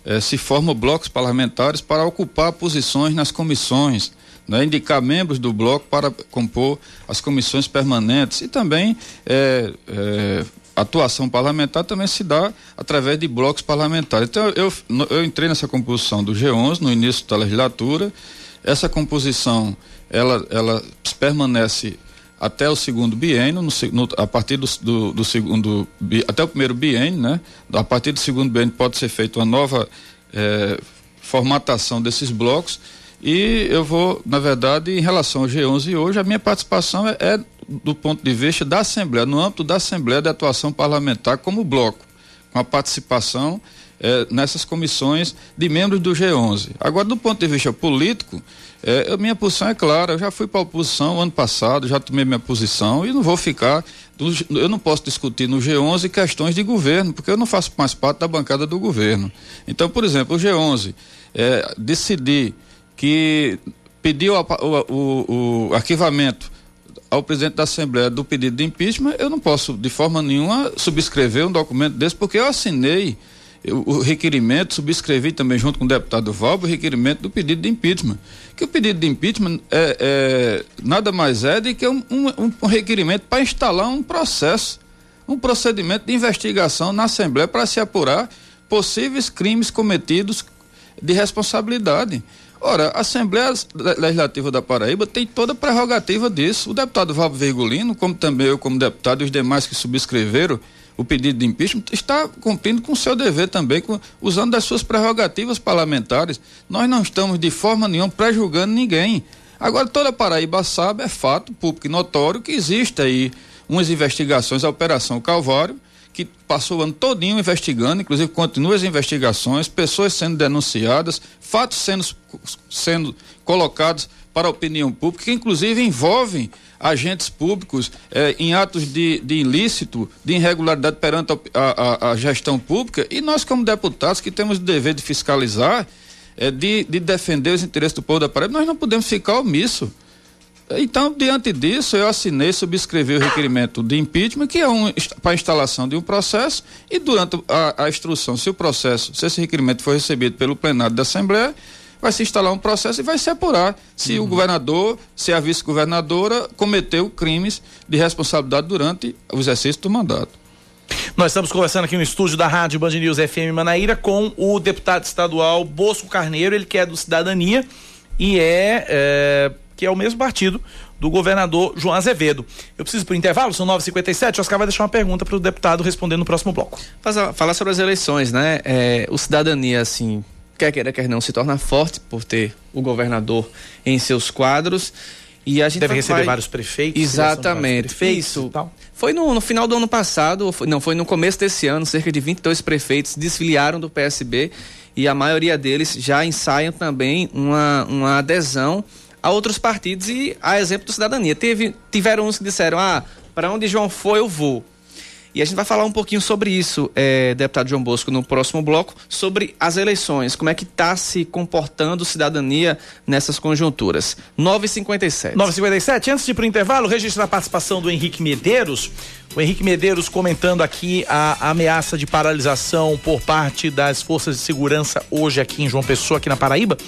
é, se formam blocos parlamentares para ocupar posições nas comissões, né, indicar membros do bloco para compor as comissões permanentes e também é, é, atuação parlamentar também se dá através de blocos parlamentares. Então eu, eu entrei nessa composição do G11 no início da legislatura. Essa composição ela, ela permanece até o segundo biênio, a partir do, do, do, segundo até o primeiro biênio, né? A partir do segundo biênio pode ser feita uma nova eh, formatação desses blocos e eu vou, na verdade, em relação ao G11 hoje, a minha participação é, é do ponto de vista da Assembleia, no âmbito da Assembleia de Atuação Parlamentar como bloco, com a participação é, nessas comissões de membros do G11. Agora, do ponto de vista político, é, a minha posição é clara. Eu já fui para a oposição ano passado, já tomei minha posição e não vou ficar. Eu não posso discutir no G11 questões de governo, porque eu não faço mais parte da bancada do governo. Então, por exemplo, o G11 é, decidir que pediu o, o, o arquivamento ao presidente da Assembleia do pedido de impeachment, eu não posso de forma nenhuma subscrever um documento desse, porque eu assinei o requerimento, subscrevi também junto com o deputado Valbo o requerimento do pedido de impeachment. Que o pedido de impeachment é, é nada mais é do que um, um, um requerimento para instalar um processo, um procedimento de investigação na Assembleia para se apurar possíveis crimes cometidos de responsabilidade. Ora, a Assembleia Legislativa da Paraíba tem toda a prerrogativa disso. O deputado Valvo Virgulino, como também eu como deputado e os demais que subscreveram o pedido de impeachment, está cumprindo com o seu dever também, com, usando das suas prerrogativas parlamentares. Nós não estamos de forma nenhuma prejulgando ninguém. Agora, toda Paraíba sabe, é fato público e notório, que existe aí umas investigações, a Operação Calvário, que passou o ano todinho investigando, inclusive continua as investigações, pessoas sendo denunciadas, fatos sendo, sendo colocados para a opinião pública, que inclusive envolvem agentes públicos eh, em atos de, de, ilícito, de irregularidade perante a, a, a, gestão pública, e nós, como deputados, que temos o dever de fiscalizar, eh, de, de defender os interesses do povo da Paraíba, nós não podemos ficar omissos. Então, diante disso, eu assinei, subscrevi o requerimento de impeachment, que é um, para a instalação de um processo, e durante a, a, instrução, se o processo, se esse requerimento for recebido pelo plenário da Assembleia, vai se instalar um processo e vai se apurar se uhum. o governador, se a vice-governadora cometeu crimes de responsabilidade durante o exercício do mandato. Nós estamos conversando aqui no estúdio da Rádio Band News FM Manaíra com o deputado estadual Bosco Carneiro, ele que é do Cidadania e é, é que é o mesmo partido do governador João Azevedo. Eu preciso para o intervalo, são 9h57. Oscar vai deixar uma pergunta para o deputado responder no próximo bloco. Falar sobre as eleições, né? É, o cidadania, assim, quer queira, quer não, se torna forte por ter o governador em seus quadros. E a gente deve receber vai... vários prefeitos. Exatamente. Prefeitos Isso. Foi no, no, final do ano passado, foi, não, foi no começo desse ano, cerca de 22 prefeitos desfiliaram do PSB e a maioria deles já ensaiam também uma, uma adesão a outros partidos e a exemplo do Cidadania. Teve, tiveram uns que disseram: ah, para onde João foi, eu vou. E a gente vai falar um pouquinho sobre isso, é, deputado João Bosco, no próximo bloco, sobre as eleições, como é que está se comportando cidadania nessas conjunturas. 9h57. 9h57, antes de ir para o intervalo, registrar a participação do Henrique Medeiros. O Henrique Medeiros comentando aqui a, ameaça de paralisação por parte das forças de segurança hoje aqui em João Pessoa, aqui na Paraíba.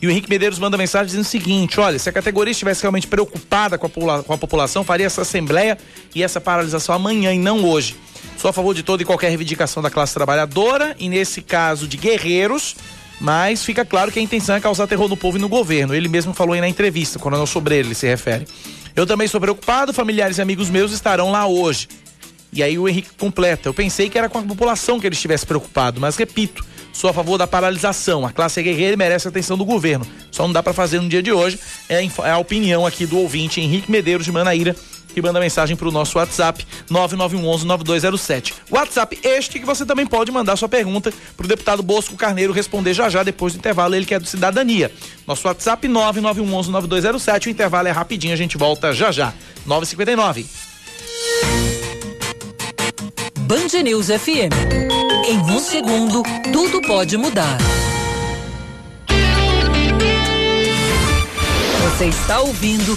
E o Henrique Medeiros manda mensagem dizendo o seguinte: olha, se a categoria estivesse realmente preocupada com a, com a população, faria essa assembleia e essa paralisação amanhã e não hoje. Sou a favor de toda e qualquer reivindicação da classe trabalhadora e, nesse caso, de guerreiros, mas fica claro que a intenção é causar terror no povo e no governo. Ele mesmo falou aí na entrevista, Coronel Sobreiro ele se refere. Eu também estou preocupado, familiares e amigos meus estarão lá hoje. E aí o Henrique completa. Eu pensei que era com a população que ele estivesse preocupado, mas repito, Sou a favor da paralisação. A classe guerreira merece a atenção do governo. Só não dá para fazer no dia de hoje. É é a opinião aqui do ouvinte Henrique Medeiros de Manaíra que manda mensagem para o nosso WhatsApp 9911-9207. WhatsApp este que você também pode mandar sua pergunta para o deputado Bosco Carneiro responder já já depois do intervalo, ele que é do Cidadania. Nosso WhatsApp 9911-9207, o intervalo é rapidinho, a gente volta já já. 959. Band News FM. Em um segundo, tudo pode mudar. Você está ouvindo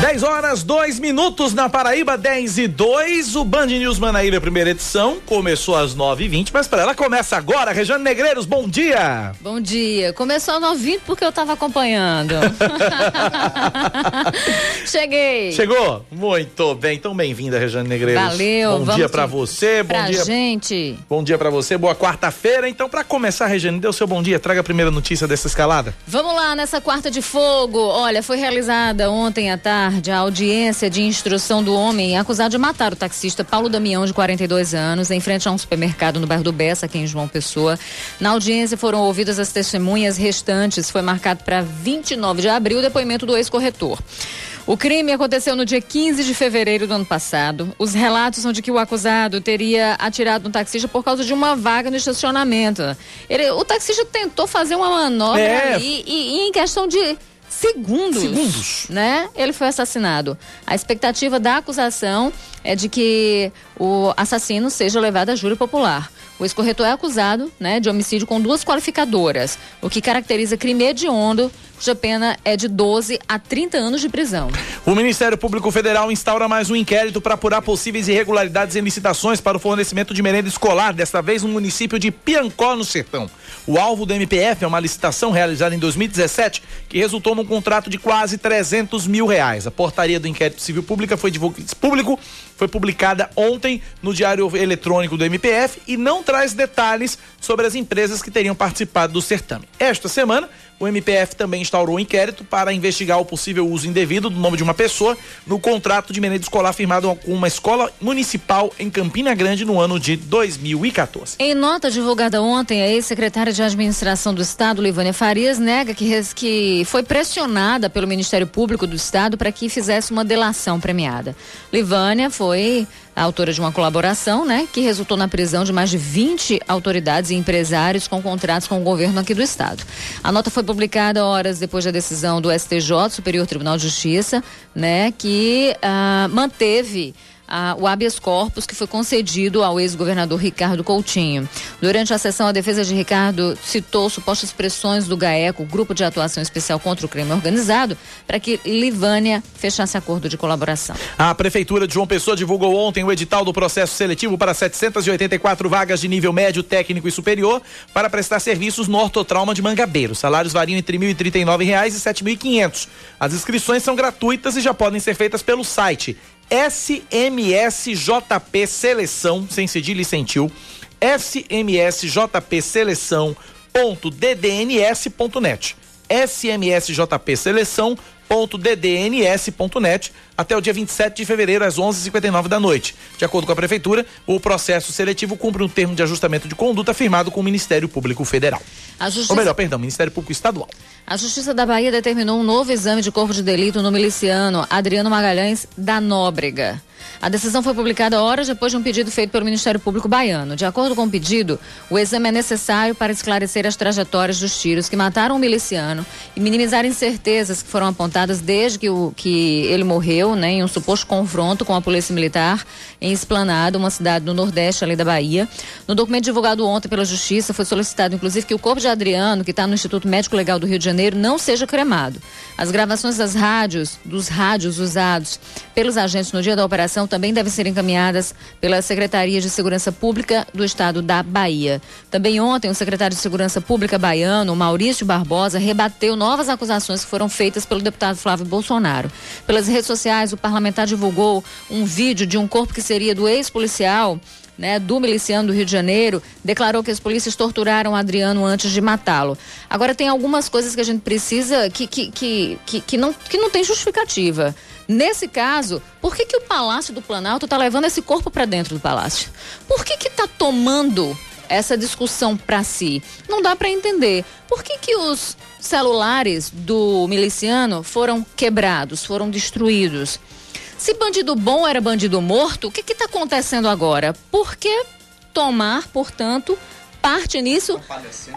10 horas, 2 minutos na Paraíba, 10 e 2. O Band News Manaíra, primeira edição, começou às 9h20, mas para ela começa agora. Rejane Negreiros, bom dia! Bom dia. Começou às 9 porque eu tava acompanhando. Cheguei. Chegou? Muito bem, então bem-vinda, Rejane Negreiros. Valeu. Bom dia pra você, bom pra dia. gente. Bom dia pra você, boa quarta-feira. Então, pra começar, Rejane, dê o seu bom dia, traga a primeira notícia dessa escalada. Vamos lá, nessa quarta de fogo. Olha, foi realizada ontem à tarde a audiência de instrução do homem acusado de matar o taxista Paulo Damião, de 42 anos, em frente a um supermercado no bairro do Bessa, aqui em João Pessoa. Na audiência foram ouvidas as testemunhas restantes. Foi marcado para 29 de abril o depoimento do ex-corretor. O crime aconteceu no dia 15 de fevereiro do ano passado. Os relatos são de que o acusado teria atirado no taxista por causa de uma vaga no estacionamento. Ele- o taxista tentou fazer uma manobra É. ali e, e em questão de segundos, Segundos. né? Ele foi assassinado. A expectativa da acusação é de que o assassino seja levado a júri popular. O ex-corretor é acusado, né, de homicídio com duas qualificadoras, o que caracteriza crime hediondo, cuja pena é de 12 a 30 anos de prisão. O Ministério Público Federal instaura mais um inquérito para apurar possíveis irregularidades em licitações para o fornecimento de merenda escolar, desta vez no município de Piancó, no Sertão. O alvo do MPF é uma licitação realizada em 2017 que resultou num contrato de quase 300 mil reais. A portaria do inquérito civil pública foi divulg- público foi publicada ontem no Diário Eletrônico do MPF e não traz detalhes sobre as empresas que teriam participado do certame. Esta semana, o MPF também instaurou um inquérito para investigar o possível uso indevido do nome de uma pessoa no contrato de merenda escolar firmado com uma escola municipal em Campina Grande no ano de 2014. Em nota divulgada ontem, a ex-secretária de Administração do Estado, Livânia Farias, nega que, que foi pressionada pelo Ministério Público do Estado para que fizesse uma delação premiada. Livânia foi autora de uma colaboração, né, que resultou na prisão de mais de 20 autoridades e empresários com contratos com o governo aqui do Estado. A nota foi publicada horas depois da decisão do STJ, Superior Tribunal de Justiça, né, que ah, manteve ah, o habeas corpus que foi concedido ao ex-governador Ricardo Coutinho. Durante a sessão, a defesa de Ricardo citou supostas pressões do GAECO, Grupo de Atuação Especial contra o Crime Organizado, para que Livânia fechasse acordo de colaboração. A Prefeitura de João Pessoa divulgou ontem o edital do processo seletivo para 784 vagas de nível médio, técnico e superior para prestar serviços no ortotrauma de Mangabeiro. Os salários variam entre 1.039 reais e R$ 7.500. As inscrições são gratuitas e já podem ser feitas pelo site SMSJP Seleção, sem cedilha e sem tio, SMSJP Seleção.ddns.net. SMSJP Seleção.ddns.net até o dia 27 de fevereiro às 11h59 da noite. De acordo com a prefeitura, o processo seletivo cumpre um termo de ajustamento de conduta firmado com o Ministério Público Federal. Justiça... Ou melhor, perdão, Ministério Público Estadual. A Justiça da Bahia determinou um novo exame de corpo de delito no miliciano Adriano Magalhães da Nóbrega. A decisão foi publicada horas depois de um pedido feito pelo Ministério Público Baiano. De acordo com o pedido, o exame é necessário para esclarecer as trajetórias dos tiros que mataram o miliciano e minimizar incertezas que foram apontadas desde que, o, que ele morreu, né, em um suposto confronto com a Polícia Militar em Esplanada, uma cidade do Nordeste ali da Bahia. No documento divulgado ontem pela Justiça, foi solicitado, inclusive, que o corpo de Adriano, que está no Instituto Médico Legal do Rio de Janeiro, não seja cremado. As gravações das rádios, dos rádios usados pelos agentes no dia da operação também devem ser encaminhadas pela Secretaria de Segurança Pública do Estado da Bahia. Também ontem, o secretário de Segurança Pública baiano, Maurício Barbosa, rebateu novas acusações que foram feitas pelo deputado Flávio Bolsonaro. Pelas redes sociais, o parlamentar divulgou um vídeo de um corpo que seria do ex-policial né, do miliciano do Rio de Janeiro, declarou que as polícias torturaram Adriano antes de matá-lo. Agora tem algumas coisas que a gente precisa que, que, que, que, que não, que não tem justificativa. Nesse caso, por que, que o Palácio do Planalto está levando esse corpo para dentro do palácio? Por que está tomando essa discussão para si? Não dá para entender. Por que, que os celulares do miliciano foram quebrados, foram destruídos? Se bandido bom era bandido morto, o que está acontecendo agora? Por que tomar, portanto, parte nisso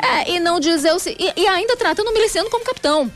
é, e não dizer o e, e ainda tratando o miliciano como capitão?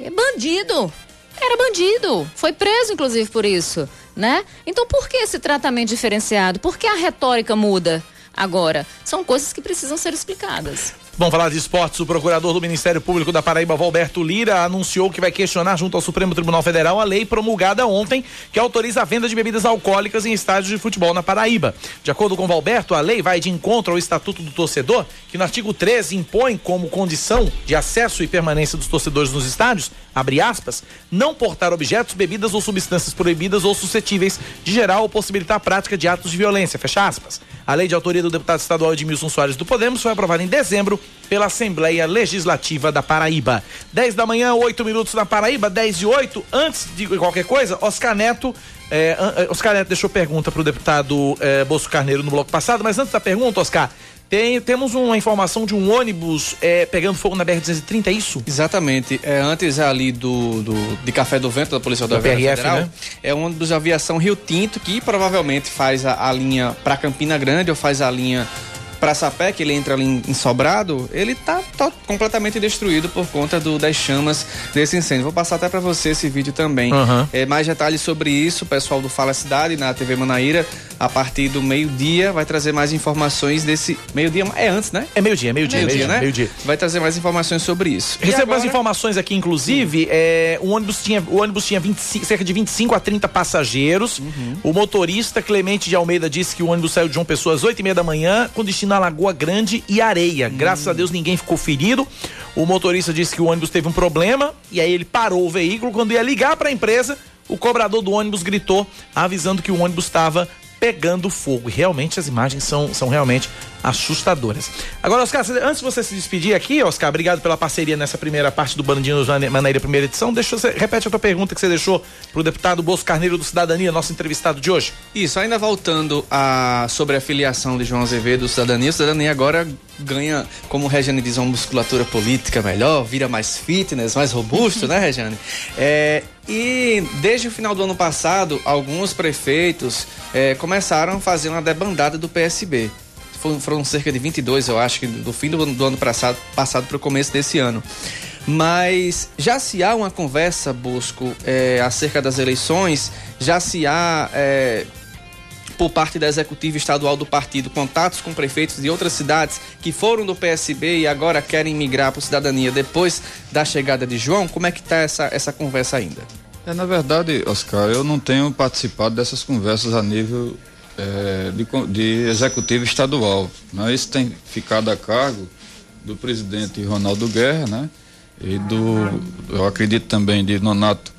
É bandido. Era bandido. Foi preso, inclusive, por isso. Né? Então, por que esse tratamento diferenciado? Por que a retórica muda? Agora, são coisas que precisam ser explicadas. Vamos falar de esportes. O procurador do Ministério Público da Paraíba, Valberto Lira, anunciou que vai questionar junto ao Supremo Tribunal Federal a lei promulgada ontem que autoriza a venda de bebidas alcoólicas em estádios de futebol na Paraíba. De acordo com Valberto, a lei vai de encontro ao Estatuto do Torcedor, que no artigo 13 impõe como condição de acesso e permanência dos torcedores nos estádios, abre aspas, não portar objetos, bebidas ou substâncias proibidas ou suscetíveis de gerar ou possibilitar a prática de atos de violência, fecha aspas. A lei de autoria do deputado estadual Edmilson Soares do Podemos foi aprovada em dezembro pela Assembleia Legislativa da Paraíba. 10 da manhã, 8 minutos na Paraíba, 10 e 8. Antes de qualquer coisa, Oscar Neto. É, Oscar Neto deixou pergunta para o deputado é, Bolso Carneiro no bloco passado, mas antes da pergunta, Oscar, tem, temos uma informação de um ônibus é, pegando fogo na BR-230, é isso? Exatamente. É, antes ali do, do de Café do Vento, da Polícia Rodoviária Federal, né? é um ônibus de aviação Rio Tinto que provavelmente faz a, a linha para Campina Grande ou faz a linha para Sapé, que ele entra ali em Sobrado, ele tá, tá, completamente destruído por conta do, das chamas desse incêndio. Vou passar até para você esse vídeo também. Uhum. É, mais detalhes sobre isso, o pessoal do Fala Cidade na TV Manaíra, a partir do meio-dia, vai trazer mais informações desse. Meio-dia é antes, né? É meio-dia, meio-dia, meio-dia, meio né? Meio-dia. Vai trazer mais informações sobre isso. Recebo agora... as informações aqui, inclusive, é, o ônibus tinha, o ônibus tinha 25, cerca de 25 a 30 passageiros. Uhum. O motorista Clemente de Almeida disse que o ônibus saiu de João Pessoa às 8 e meia da manhã, com destino a Lagoa Grande e Areia. Graças a Deus ninguém ficou ferido. O motorista disse que o ônibus teve um problema e aí ele parou o veículo. Quando ia ligar para a empresa, o cobrador do ônibus gritou, avisando que o ônibus estava pegando fogo. E realmente as imagens são, são realmente assustadoras. Agora, Oscar, antes de você se despedir aqui, Oscar, obrigado pela parceria nessa primeira parte do Bandinhos Maneira primeira edição. Deixa você, repete a tua pergunta que você deixou pro deputado Bolso Carneiro do Cidadania, nosso entrevistado de hoje. Isso, ainda voltando a, sobre a filiação de João Azevedo do Cidadania, o Cidadania agora ganha, como o Regiane diz, uma musculatura política melhor, vira mais fitness, mais robusto, né, Regiane? É, e desde o final do ano passado, alguns prefeitos é, começaram a fazer uma debandada do PSB. Foram, foram, cerca de 22, eu acho, do fim do, do ano passado, passado para o começo desse ano. Mas já se há uma conversa, Busco, é, acerca das eleições, já se há é, por parte da executiva estadual do partido contatos com prefeitos de outras cidades que foram do PSB e agora querem migrar para cidadania depois da chegada de João? Como é que está essa, essa conversa ainda? É, na verdade, Oscar, eu não tenho participado dessas conversas a nível é, de, de, executivo estadual. Né? Isso tem ficado a cargo do presidente Ronaldo Guerra, né? E do, eu acredito também de Nonato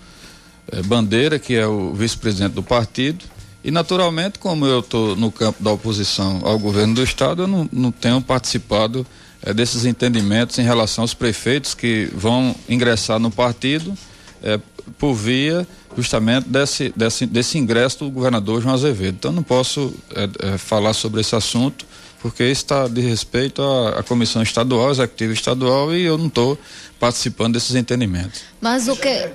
é, Bandeira, que é o vice-presidente do partido, e, naturalmente, como eu estou no campo da oposição ao governo do Estado, eu não, não tenho participado é, desses entendimentos em relação aos prefeitos que vão ingressar no partido é, por via justamente desse, desse, desse ingresso do governador João Azevedo. Então, não posso é, falar sobre esse assunto, porque está de respeito à, à comissão estadual, executiva estadual, e eu não estou participando desses entendimentos. Mas o que.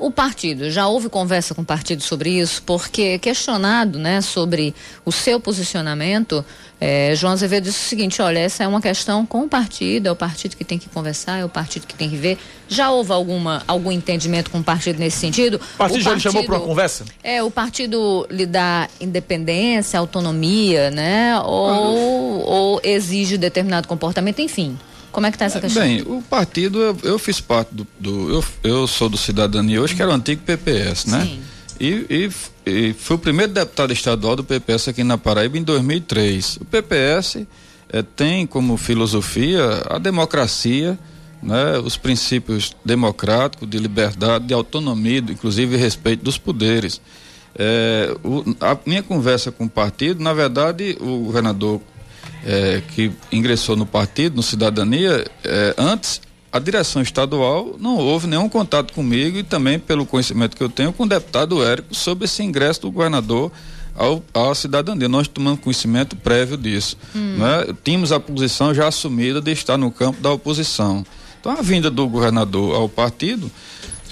O partido, já houve conversa com o partido sobre isso, porque questionado né, sobre o seu posicionamento, é, João Azevedo disse o seguinte: olha, essa é uma questão com o partido, é o partido que tem que conversar, é o partido que tem que ver. Já houve alguma, algum entendimento com o partido nesse sentido? O partido, o já lhe chamou para uma conversa? É, o partido lhe dá independência, autonomia, né? Ou, ou exige determinado comportamento, enfim. Como é que está essa questão? Bem, o partido, eu, eu fiz parte do. do eu, eu sou do Cidadania hoje, que era o antigo PPS, né? Sim. E, e, e fui o primeiro deputado estadual do PPS aqui na Paraíba em 2003. O PPS é, tem como filosofia a democracia, né, os princípios democráticos de liberdade, de autonomia, inclusive respeito dos poderes. É, o, a minha conversa com o partido, na verdade, o governador é, que ingressou no partido, no Cidadania, é, antes a direção estadual não houve nenhum contato comigo e também pelo conhecimento que eu tenho com o deputado Érico sobre esse ingresso do governador ao, à cidadania. Nós tomamos conhecimento prévio disso. Hum. Né? Tínhamos a posição já assumida de estar no campo da oposição. Então a vinda do governador ao partido,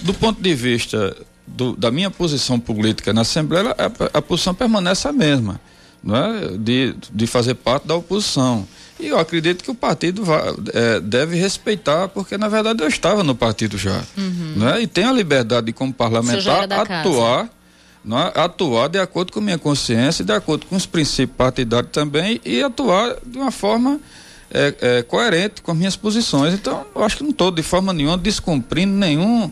do ponto de vista do, da minha posição política na Assembleia, a, a posição permanece a mesma, não é? de, de fazer parte da oposição. E eu acredito que o partido vai, é, deve respeitar, porque na verdade eu estava no partido já. Uhum. Né? E tenho a liberdade de, como parlamentar, era da casa. atuar, né? atuar de acordo com minha consciência, de acordo com os princípios partidários também, e atuar de uma forma é, é, coerente com as minhas posições. Então, eu acho que não estou de forma nenhuma descumprindo nenhum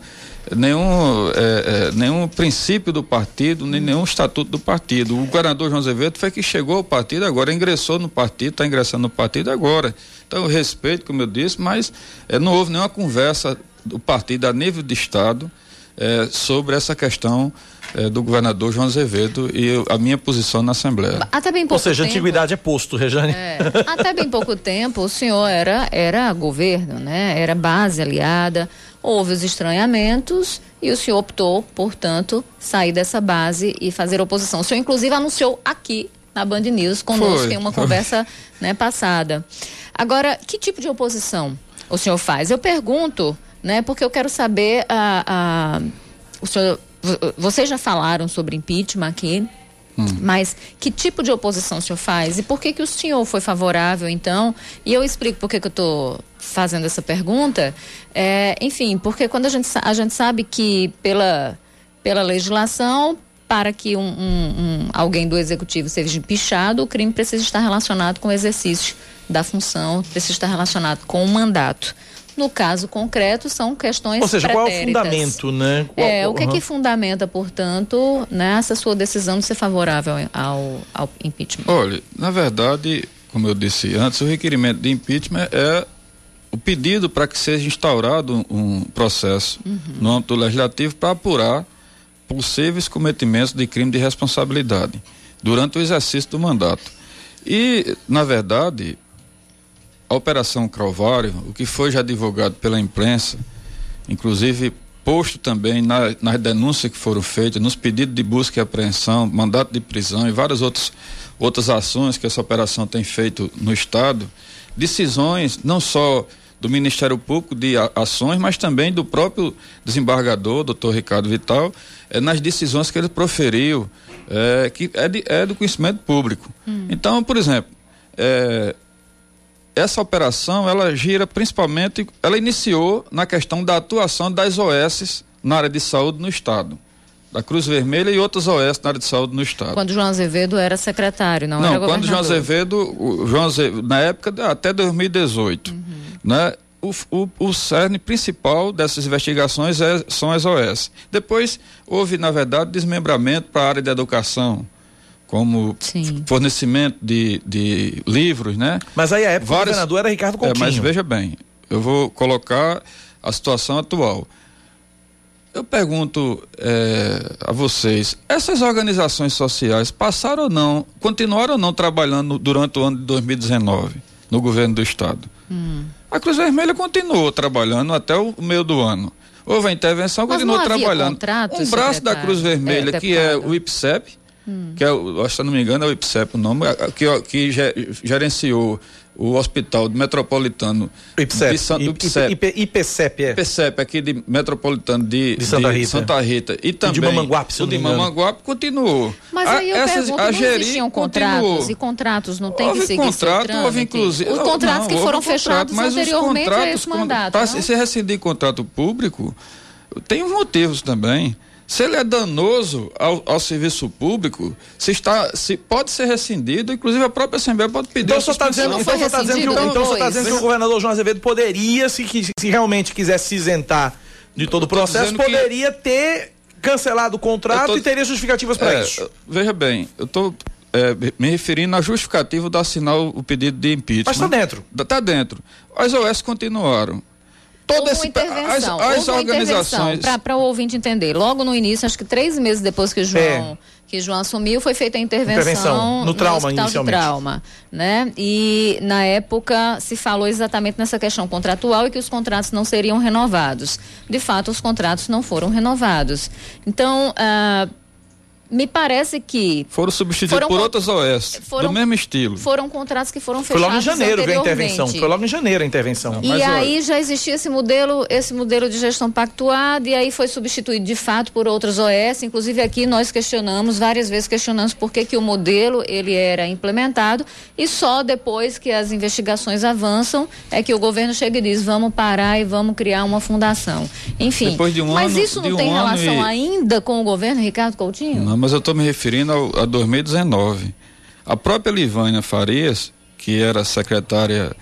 nenhum, é, é, nenhum princípio do partido, nem nenhum estatuto do partido. O governador João Azevedo foi que chegou ao partido agora, ingressou no partido, está ingressando no partido agora. Então eu respeito, como eu disse, mas é, não houve nenhuma conversa do partido a nível de Estado é, sobre essa questão é, do governador João Azevedo e eu- a minha posição na Assembleia. Até bem pouco Ou seja, tempo. antiguidade é posto, Rejane. É, até bem pouco tempo o senhor era, era governo, né? Era base aliada. Houve os estranhamentos e o senhor optou, portanto, sair dessa base e fazer oposição. O senhor, inclusive, anunciou aqui na Band News conosco Foi. em uma conversa né, passada. Agora, que tipo de oposição o senhor faz? Eu pergunto, né? Porque eu quero saber a, a- o senhor, vo- vocês já falaram sobre impeachment aqui. Mas que tipo de oposição o senhor faz? E por que que o senhor foi favorável, então? E eu explico por que que eu estou fazendo essa pergunta. É, enfim, porque quando a gente, a gente sabe que pela, pela legislação, para que um, um- um- alguém do executivo seja empichado, o crime precisa estar relacionado com o exercício da função, precisa estar relacionado com o mandato. No caso concreto, são questões Ou seja, qual é o pretéritas. fundamento, né? Qual- É, o que Uhum. que fundamenta, portanto, né, essa sua decisão de ser favorável ao, ao impeachment? Olha, na verdade, como eu disse antes, o requerimento de impeachment é o pedido para que seja instaurado um processo no âmbito legislativo para apurar possíveis cometimentos de crime de responsabilidade durante o exercício do mandato. E, na verdade, a Operação Calvário, o que foi já divulgado pela imprensa, inclusive posto também na- nas denúncias que foram feitas, nos pedidos de busca e apreensão, mandato de prisão e várias outras, outras ações que essa operação tem feito no Estado, decisões não só do Ministério Público de ações, mas também do próprio desembargador, doutor Ricardo Vital, eh, nas decisões que ele proferiu, eh, que é, de- é do conhecimento público. Então, por exemplo, eh, essa operação ela gira principalmente, ela iniciou na questão da atuação das OS na área de saúde no estado, da Cruz Vermelha e outras OS na área de saúde no estado. Quando João Azevedo era secretário, não, Não, era quando João. Azevedo, o João Azevedo, na época até 2018, né? O, o, o cerne principal dessas investigações é- são as OS. Depois houve, na verdade, desmembramento para a área de educação, como fornecimento de, de livros, né? Mas aí a época o governador era Ricardo É, mas Coutinho. veja bem, eu vou colocar a situação atual. Eu pergunto eh, a vocês, essas organizações sociais passaram ou não, continuaram ou não trabalhando durante o ano de 2019 no governo do estado? Hum. A Cruz Vermelha continuou trabalhando até o meio do ano. Houve a intervenção, Mas continuou não havia trabalhando. contrato, um braço da? Cruz Vermelha, É, que é o IPSEP, Hum. que é, o- acho que se não me engano é o IPSEP o nome, a- a- que, que ge- gerenciou o hospital metropolitano IPSEP, de San- I- IPSEP. IP- IPSEP, é. IPSEP aqui de metropolitano de, De Santa Rita. Santa Rita. E E de também Mamanguape, se o de. Mamanguape continuou. Mas A- aí eu essas- pergunto, a não existiam contratos continuou. e contratos não tem Houve que seguir contrato, houve inclusive. Os contratos não, que foram contrato, fechados mas os anteriormente a contratos, esse quando- mandato, não? se rescindir contrato público, tem motivos também. Se ele é danoso ao, ao serviço público, se está, se pode ser rescindido, inclusive a própria Assembleia pode pedir. Então senhor está dizendo, suspensão. então o senhor tá dizendo, que, o- então tá dizendo que o governador João Azevedo poderia, se, se realmente quisesse se isentar de todo o processo, dizendo que- poderia ter cancelado o contrato tô- e teria justificativas para É, isso. Veja bem, eu estou me referindo à justificativa de assinar o, o pedido de impeachment. Mas tá dentro. Está dentro. As OS continuaram. Esse- uma intervenção. as- as organizações- Para o ouvinte entender. Logo no início, acho que três meses depois que João. É. Que João assumiu, foi feita a intervenção, Intervenção, no trauma, hospital inicialmente. trauma, né? E na época se falou exatamente nessa questão contratual e que os contratos não seriam renovados. De fato, os contratos não foram renovados. Então, ah, me parece que Foram substituídos Foram por outras OS, foram- do mesmo estilo. foram contratos que foram Foi fechados logo em janeiro veio a intervenção. Foi logo em janeiro a intervenção. E aí já existia esse modelo, esse modelo de gestão pactuado e aí foi substituído de fato por outras OS. Inclusive aqui nós questionamos várias vezes questionamos por que, que o modelo ele era implementado e só depois que as investigações avançam é que o governo chega e diz vamos parar e vamos criar uma fundação. Enfim. Depois de um mas ano- isso não um tem relação e- ainda com o governo Ricardo Coutinho? Não, mas eu estou me referindo ao, a 2019. A própria Livânia Farias, que era secretária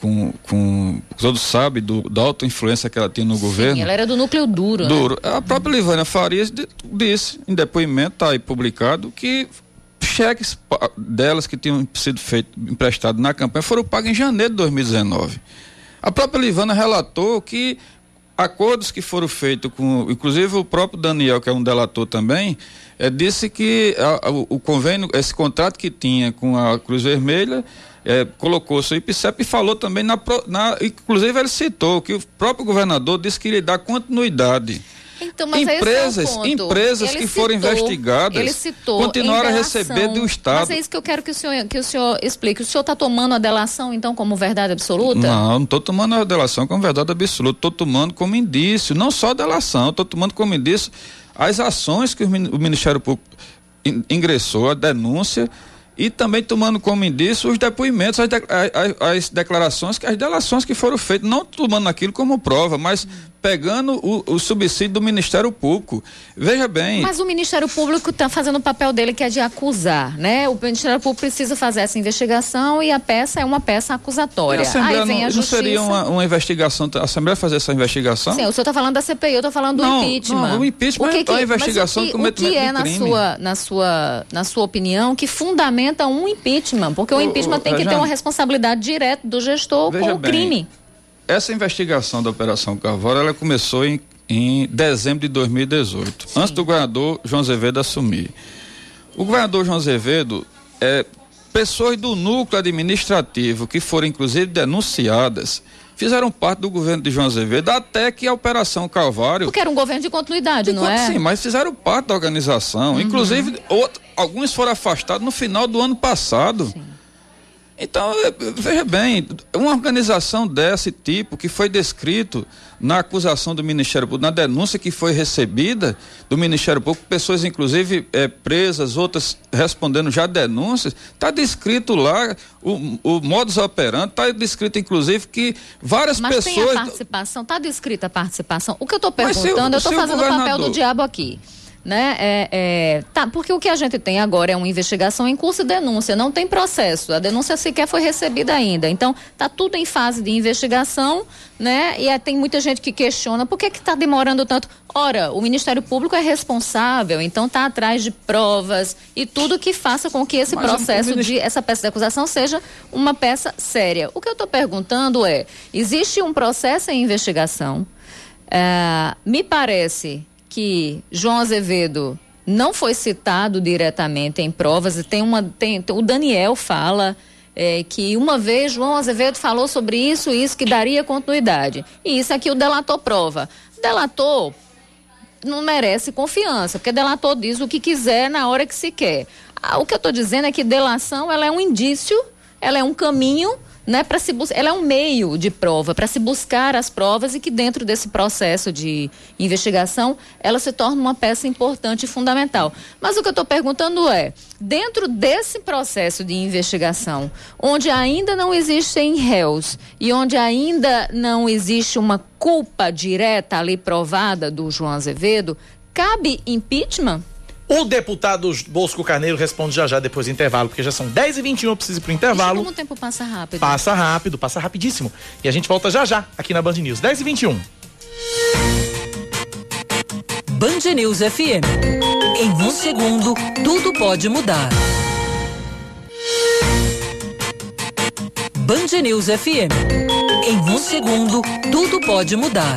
com, com todos sabem do, da alta influência que ela tinha no governo. Sim, ela era do núcleo duro, né? Duro. A própria Livânia Farias di- disse, em depoimento, está aí publicado, que cheques delas que tinham sido feitos, emprestados na campanha, foram pagos em janeiro de 2019. A própria Livana relatou que acordos que foram feitos com, inclusive o próprio Daniel, que é um delator também, eh, disse que a- a- o, convênio, esse contrato que tinha com a Cruz Vermelha, eh, colocou seu IPCEP e falou também na, na, inclusive ele citou que o próprio governador disse que iria dar continuidade. Então, mas empresas, é empresas Ele que foram citou- investigadas ele citou continuaram a em receber delação. do Estado. Mas é isso que eu quero que o senhor, que o senhor explique. O senhor está tomando a delação, então, como verdade absoluta? Não, não estou tomando a delação como verdade absoluta, estou tomando como indício, não só a delação, estou tomando como indício as ações que o Min- o Ministério Público in- ingressou, a denúncia, e também tomando como indício os depoimentos, as, de- a- a- as declarações, as delações que foram feitas, não tomando aquilo como prova, mas pegando o, o subsídio do Ministério Público. Veja bem. Mas o Ministério Público está fazendo o papel dele, que é de acusar, né? O Ministério Público precisa fazer essa investigação e a peça é uma peça E acusatória. a Assembleia Aí vem não, a não justiça. seria uma, uma investigação, a Assembleia fazer essa investigação? Sim, o senhor está falando da CPI, eu estou falando do Não, impeachment. não, o impeachment é uma investigação mas do o que, o que é na crime. sua, na, sua, na sua opinião que fundamenta um impeachment? Porque o Ô, impeachment tem que ter Rejane, uma responsabilidade direta do gestor Veja com o bem, crime. Essa investigação da Operação Carvalho, ela começou em, em dezembro de 2018, antes do governador João Azevedo assumir. O governador João Azevedo, é, pessoas do núcleo administrativo que foram inclusive denunciadas, fizeram parte do governo de João Azevedo até que a Operação Calvário Porque era um governo de continuidade, não é? Sim, mas fizeram parte da organização. Inclusive, outro- alguns foram afastados no final do ano passado. Então, eh, veja bem, uma organização desse tipo que foi descrito na acusação do Ministério Público, na denúncia que foi recebida do Ministério Público, pessoas inclusive eh, presas, outras respondendo já denúncias, está descrito lá o, o modus operandi, está descrito inclusive que várias Mas tem a pessoas. participação, está descrita a participação. O que eu estou Mas se perguntando, eu estou fazendo o papel do diabo aqui. Né? É, é, tá, porque o que a gente tem agora é uma investigação em curso de denúncia, não tem processo. A denúncia sequer foi recebida ainda. Então, está tudo em fase de investigação, né? E é, tem muita gente que questiona por que está demorando tanto. Ora, o Ministério Público é responsável, então está atrás de provas e tudo que faça com que esse Mas processo ministério- de essa peça de acusação seja uma peça séria. O que eu estou perguntando é: existe um processo em investigação? É, me parece que João Azevedo não foi citado diretamente em provas tem uma tem, o Daniel fala é, que uma vez João Azevedo falou sobre isso e isso que daria continuidade e isso aqui o delator prova delator não merece confiança, porque delator diz o que quiser na hora que se quer. Ah, o que eu estou dizendo é que delação ela é um indício, ela é um caminho, né, para se bus- ela é um meio de prova para se buscar as provas e que dentro desse processo de investigação ela se torna uma peça importante e fundamental. Mas o que eu estou perguntando é, dentro desse processo de investigação, onde ainda não existem réus e onde ainda não existe uma culpa direta ali provada do João Azevedo, cabe impeachment? O deputado Bosco Carneiro responde já já depois do intervalo, porque já são 10 e 21 eu preciso ir pro intervalo. Como o tempo passa rápido. Passa rápido, passa rapidíssimo. E a gente volta já já aqui na Band News. 10 e 21. Band News FM. Em um segundo, tudo pode mudar. Band News FM. Em um segundo, tudo pode mudar.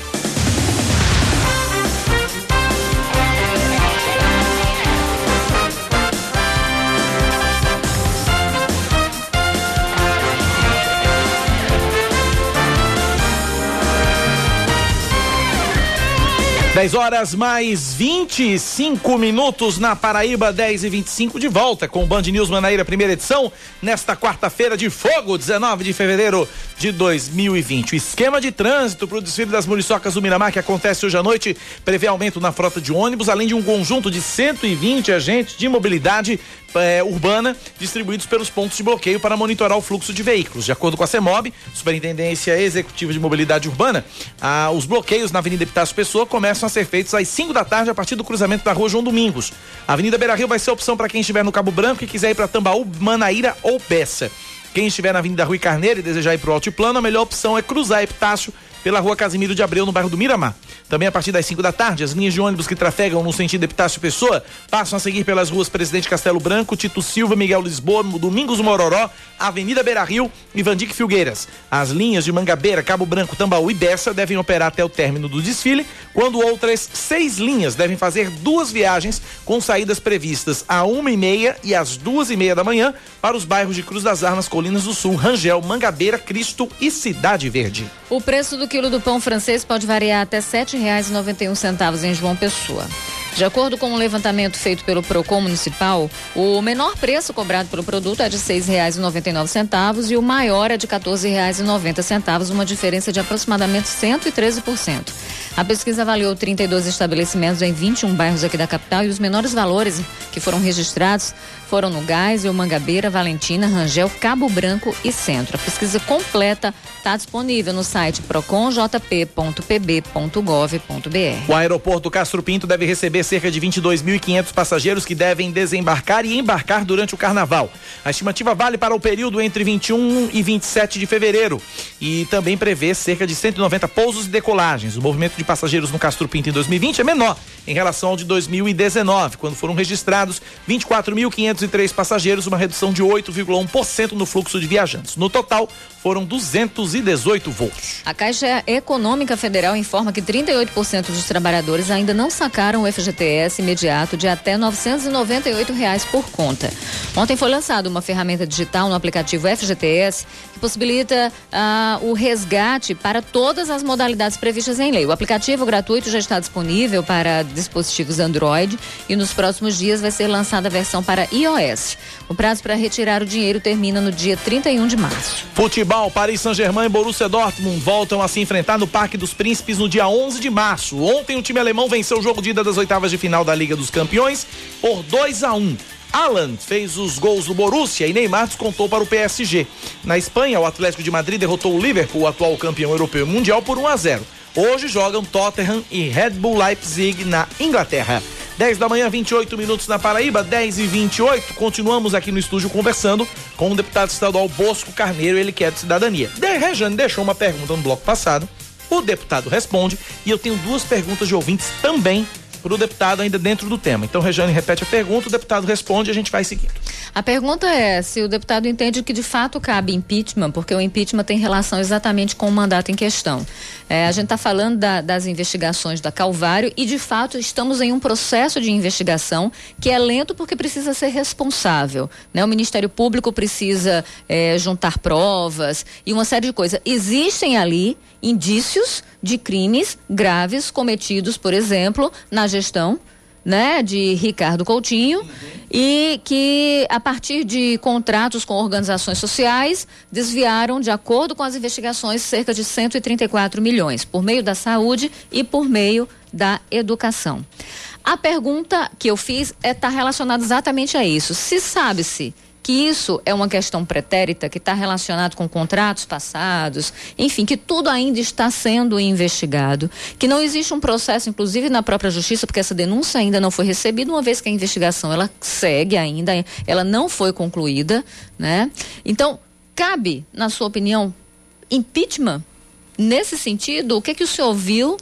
Dez horas mais 25 minutos na Paraíba, 10 e 25 de volta com o Band News Manaíra, primeira edição, nesta quarta-feira de fogo, 19 de fevereiro de 2020. O esquema de trânsito para o desfile das muriçocas do Miramar, que acontece hoje à noite, prevê aumento na frota de ônibus, além de um conjunto de 120 agentes de mobilidade é, urbana distribuídos pelos pontos de bloqueio para monitorar o fluxo de veículos. De acordo com a CEMOB, Superintendência Executiva de Mobilidade Urbana, os bloqueios na Avenida Epitácio Pessoa começam a ser feitos às 5 da tarde a partir do cruzamento da rua João Domingos. A Avenida Beira Rio vai ser opção para quem estiver no Cabo Branco e quiser ir para Tambaú, Manaíra ou Peça. Quem estiver na Avenida Rui Carneiro e desejar ir para o Altiplano, a melhor opção é cruzar Epitácio pela rua Casimiro de Abreu, no bairro do Miramar. Também a partir das 5 da tarde, as linhas de ônibus que trafegam no sentido Epitácio Pessoa passam a seguir pelas ruas Presidente Castelo Branco, Tito Silva, Miguel Lisboa, Domingos Mororó, Avenida Beira Rio e Vandique Filgueiras. As linhas de Mangabeira, Cabo Branco, Tambaú e Bessa devem operar até o término do desfile, quando outras seis linhas devem fazer duas viagens com saídas previstas a uma e meia e às duas e meia da manhã para os bairros de Cruz das Armas, Colinas do Sul, Rangel, Mangabeira, Cristo e Cidade Verde. O preço do quilo do pão francês pode variar até R$ 7,91 em João Pessoa. De acordo com um levantamento feito pelo Procon Municipal, o menor preço cobrado pelo produto é de R$ 6,99 e o maior é de R$ 14,90, uma diferença de aproximadamente 113%. A pesquisa avaliou 32 estabelecimentos em 21 bairros aqui da capital e os menores valores que foram registrados foram no Gás, o Mangabeira, Valentina, Rangel, Cabo Branco e Centro. A pesquisa completa está disponível no site proconjp.pb.gov.br. O aeroporto Castro Pinto deve receber cerca de 22.500 passageiros que devem desembarcar e embarcar durante o carnaval. A estimativa vale para o período entre 21 e 27 de fevereiro e também prevê cerca de 190 pousos e decolagens. O movimento de passageiros no Castro Pinto em 2020 é menor em relação ao de 2019, quando foram registrados 24.503 passageiros, uma redução de 8,1% no fluxo de viajantes. No total, foram 218 voos. A Caixa Econômica Federal informa que 38% dos trabalhadores ainda não sacaram o FGTS imediato de até 998 reais por conta. Ontem foi lançada uma ferramenta digital no aplicativo FGTS possibilita ah, o resgate para todas as modalidades previstas em lei. O aplicativo gratuito já está disponível para dispositivos Android e nos próximos dias vai ser lançada a versão para iOS. O prazo para retirar o dinheiro termina no dia 31 de março. Futebol, Paris Saint-Germain e Borussia Dortmund voltam a se enfrentar no Parque dos Príncipes no dia 11 de março. Ontem o time alemão venceu o jogo de ida das oitavas de final da Liga dos Campeões por 2 a 1. Alan fez os gols do Borussia e Neymar descontou para o PSG. Na Espanha, o Atlético de Madrid derrotou o Liverpool, o atual campeão europeu e mundial, por 1 a 0. Hoje jogam Tottenham e Red Bull Leipzig na Inglaterra. 10 da manhã, 28 minutos na Paraíba, 10 e 28. Continuamos aqui no estúdio conversando com o deputado estadual Bosco Carneiro, ele que é de cidadania. De Rejane deixou uma pergunta no bloco passado. O deputado responde e eu tenho duas perguntas de ouvintes também para o deputado ainda dentro do tema. Então, Regiane repete a pergunta, o deputado responde e a gente vai seguindo. A pergunta é se o deputado entende que de fato cabe impeachment, porque o impeachment tem relação exatamente com o mandato em questão. É, a gente está falando da, das investigações da Calvário e de fato estamos em um processo de investigação que é lento porque precisa ser responsável. Né? O Ministério Público precisa é, juntar provas e uma série de coisas. Existem ali indícios de crimes graves cometidos, por exemplo, na gestão né, de Ricardo Coutinho e que a partir de contratos com organizações sociais desviaram, de acordo com as investigações, cerca de 134 milhões por meio da saúde e por meio da educação. A pergunta que eu fiz está é, tá relacionada exatamente a isso. Se sabe-se que isso é uma questão pretérita que está relacionado com contratos passados, enfim, que tudo ainda está sendo investigado, que não existe um processo, inclusive na própria justiça, porque essa denúncia ainda não foi recebida, uma vez que a investigação ela segue ainda, ela não foi concluída, né? Então, cabe, na sua opinião, impeachment nesse sentido? O que que o senhor viu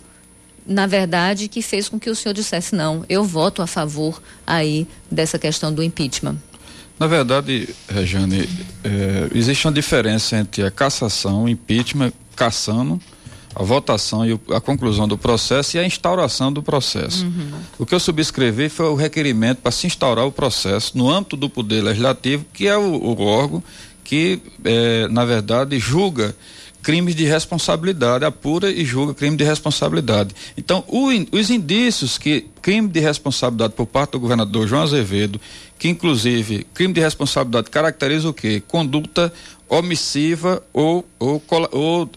na verdade, que fez com que o senhor dissesse não, eu voto a favor aí dessa questão do impeachment? Na verdade, Rejane, é, existe uma diferença entre a cassação, o impeachment, cassando, a votação e a conclusão do processo e a instauração do processo. Uhum. O que eu subscrevi foi o requerimento para se instaurar o processo no âmbito do Poder Legislativo, que é o, o órgão que, é, na verdade, julga crimes de responsabilidade, apura e julga crime de responsabilidade. Então, o, os indícios que crime de responsabilidade por parte do governador João Azevedo, que inclusive crime de responsabilidade caracteriza o quê? Conduta omissiva ou, ou, ou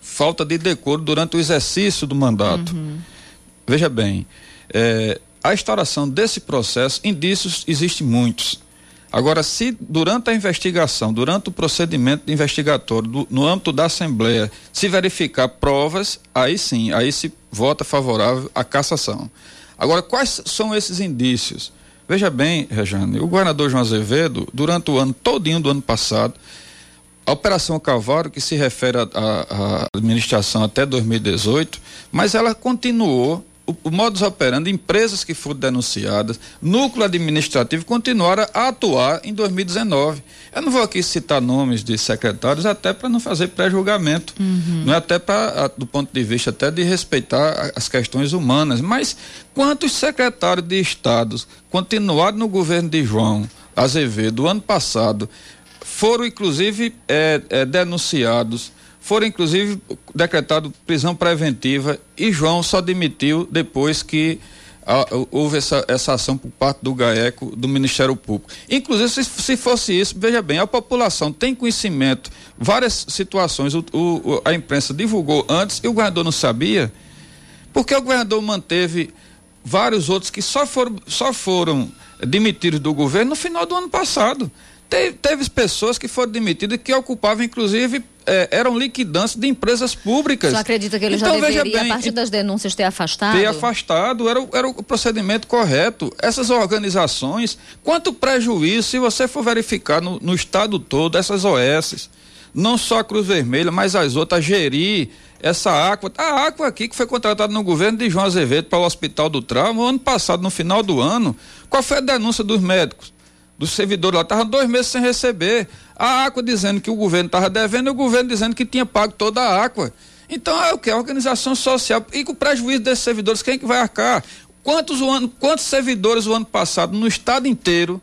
falta de decoro durante o exercício do mandato. Uhum. Veja bem, é, a instauração desse processo, indícios existem muitos. Agora, se durante a investigação, durante o procedimento investigatório, do, no âmbito da Assembleia, se verificar provas, aí sim, aí se vota favorável à cassação. Agora, quais são esses indícios? Veja bem, Rejane, o governador João Azevedo, durante o ano todinho do ano passado, a Operação Calvário, que se refere à administração até 2018, mas ela continuou o, o modus operandi, empresas que foram denunciadas, núcleo administrativo continuaram a atuar em 2019. Eu não vou aqui citar nomes de secretários, até para não fazer pré-julgamento, uhum. não é até para do ponto de vista até de respeitar as questões humanas, mas quantos secretários de estados continuaram no governo de João Azevedo ano passado foram inclusive é, é, denunciados foram inclusive decretado prisão preventiva e João só demitiu depois que a, houve essa, essa ação por parte do GAECO, do Ministério Público. Inclusive, se, se fosse isso, veja bem, a população tem conhecimento, várias situações, o, o, a imprensa divulgou antes e o governador não sabia, porque o governador manteve vários outros que só foram, só foram demitidos do governo no final do ano passado. Teve, teve pessoas que foram demitidas que ocupavam, inclusive, é, eram liquidantes de empresas públicas. Você acredita que ele então, já deveria, bem, a partir das denúncias, ter afastado? Ter afastado, era, era o procedimento correto. Essas organizações, quanto prejuízo, se você for verificar no, no estado todo, essas OS, não só a Cruz Vermelha, mas as outras, gerir essa água, a água aqui que foi contratada no governo de João Azevedo para o Hospital do Trauma, ano passado, no final do ano, qual foi a denúncia dos médicos? Dos servidores lá, estavam dois meses sem receber. A Aqua dizendo que o governo estava devendo e o governo dizendo que tinha pago toda a Aqua. Então é o que? A organização social. E com o prejuízo desses servidores, quem é que vai arcar? Quantos, o ano, quantos servidores o ano passado, no estado inteiro,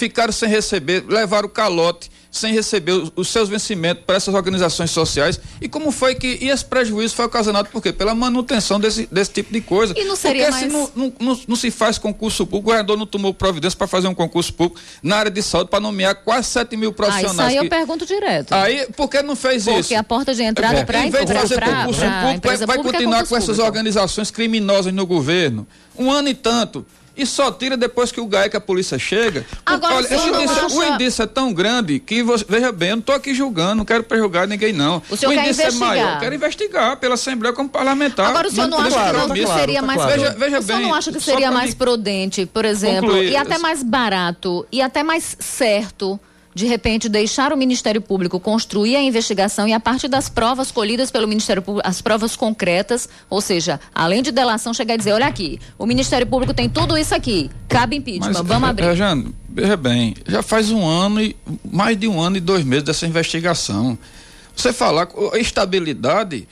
ficaram sem receber, levaram calote sem receber os, os seus vencimentos para essas organizações sociais e como foi que e esse prejuízo foi ocasionado por quê? Pela manutenção desse, desse tipo de coisa. E não seria Porque mais... se não, não, não, não, se faz concurso público, o governador não tomou providência para fazer um concurso público na área de saúde para nomear quase 7 mil profissionais. Ah, isso aí que... eu pergunto direto. Aí, por que não fez Porque isso? Porque a porta de entrada é. para Em vez de fazer pra, concurso pra, público, vai, vai continuar é com essas organizações criminosas no governo. Um ano e tanto e só tira depois que o GAEC, a polícia chega. Agora, olha, indício, acha... o indício é tão grande que, você, veja bem, eu não estou aqui julgando, não quero prejulgar ninguém, não. O, o indício é maior. Eu quero investigar pela Assembleia como parlamentar. Agora, o senhor não, não acha claro, que, claro, seria tá mais. Claro. Veja, veja o senhor bem, não acha que seria mais prudente, por exemplo, concluir, e até mais barato, e até mais certo de repente deixar o Ministério Público construir a investigação e a partir das provas colhidas pelo Ministério Público, as provas concretas, ou seja, além de delação, chegar a dizer, olha aqui, o Ministério Público tem tudo isso aqui, cabe impeachment, Mas, vamos abrir. Rejane, veja bem, já faz um ano e mais de um ano e dois meses dessa investigação. Você falar a estabilidade,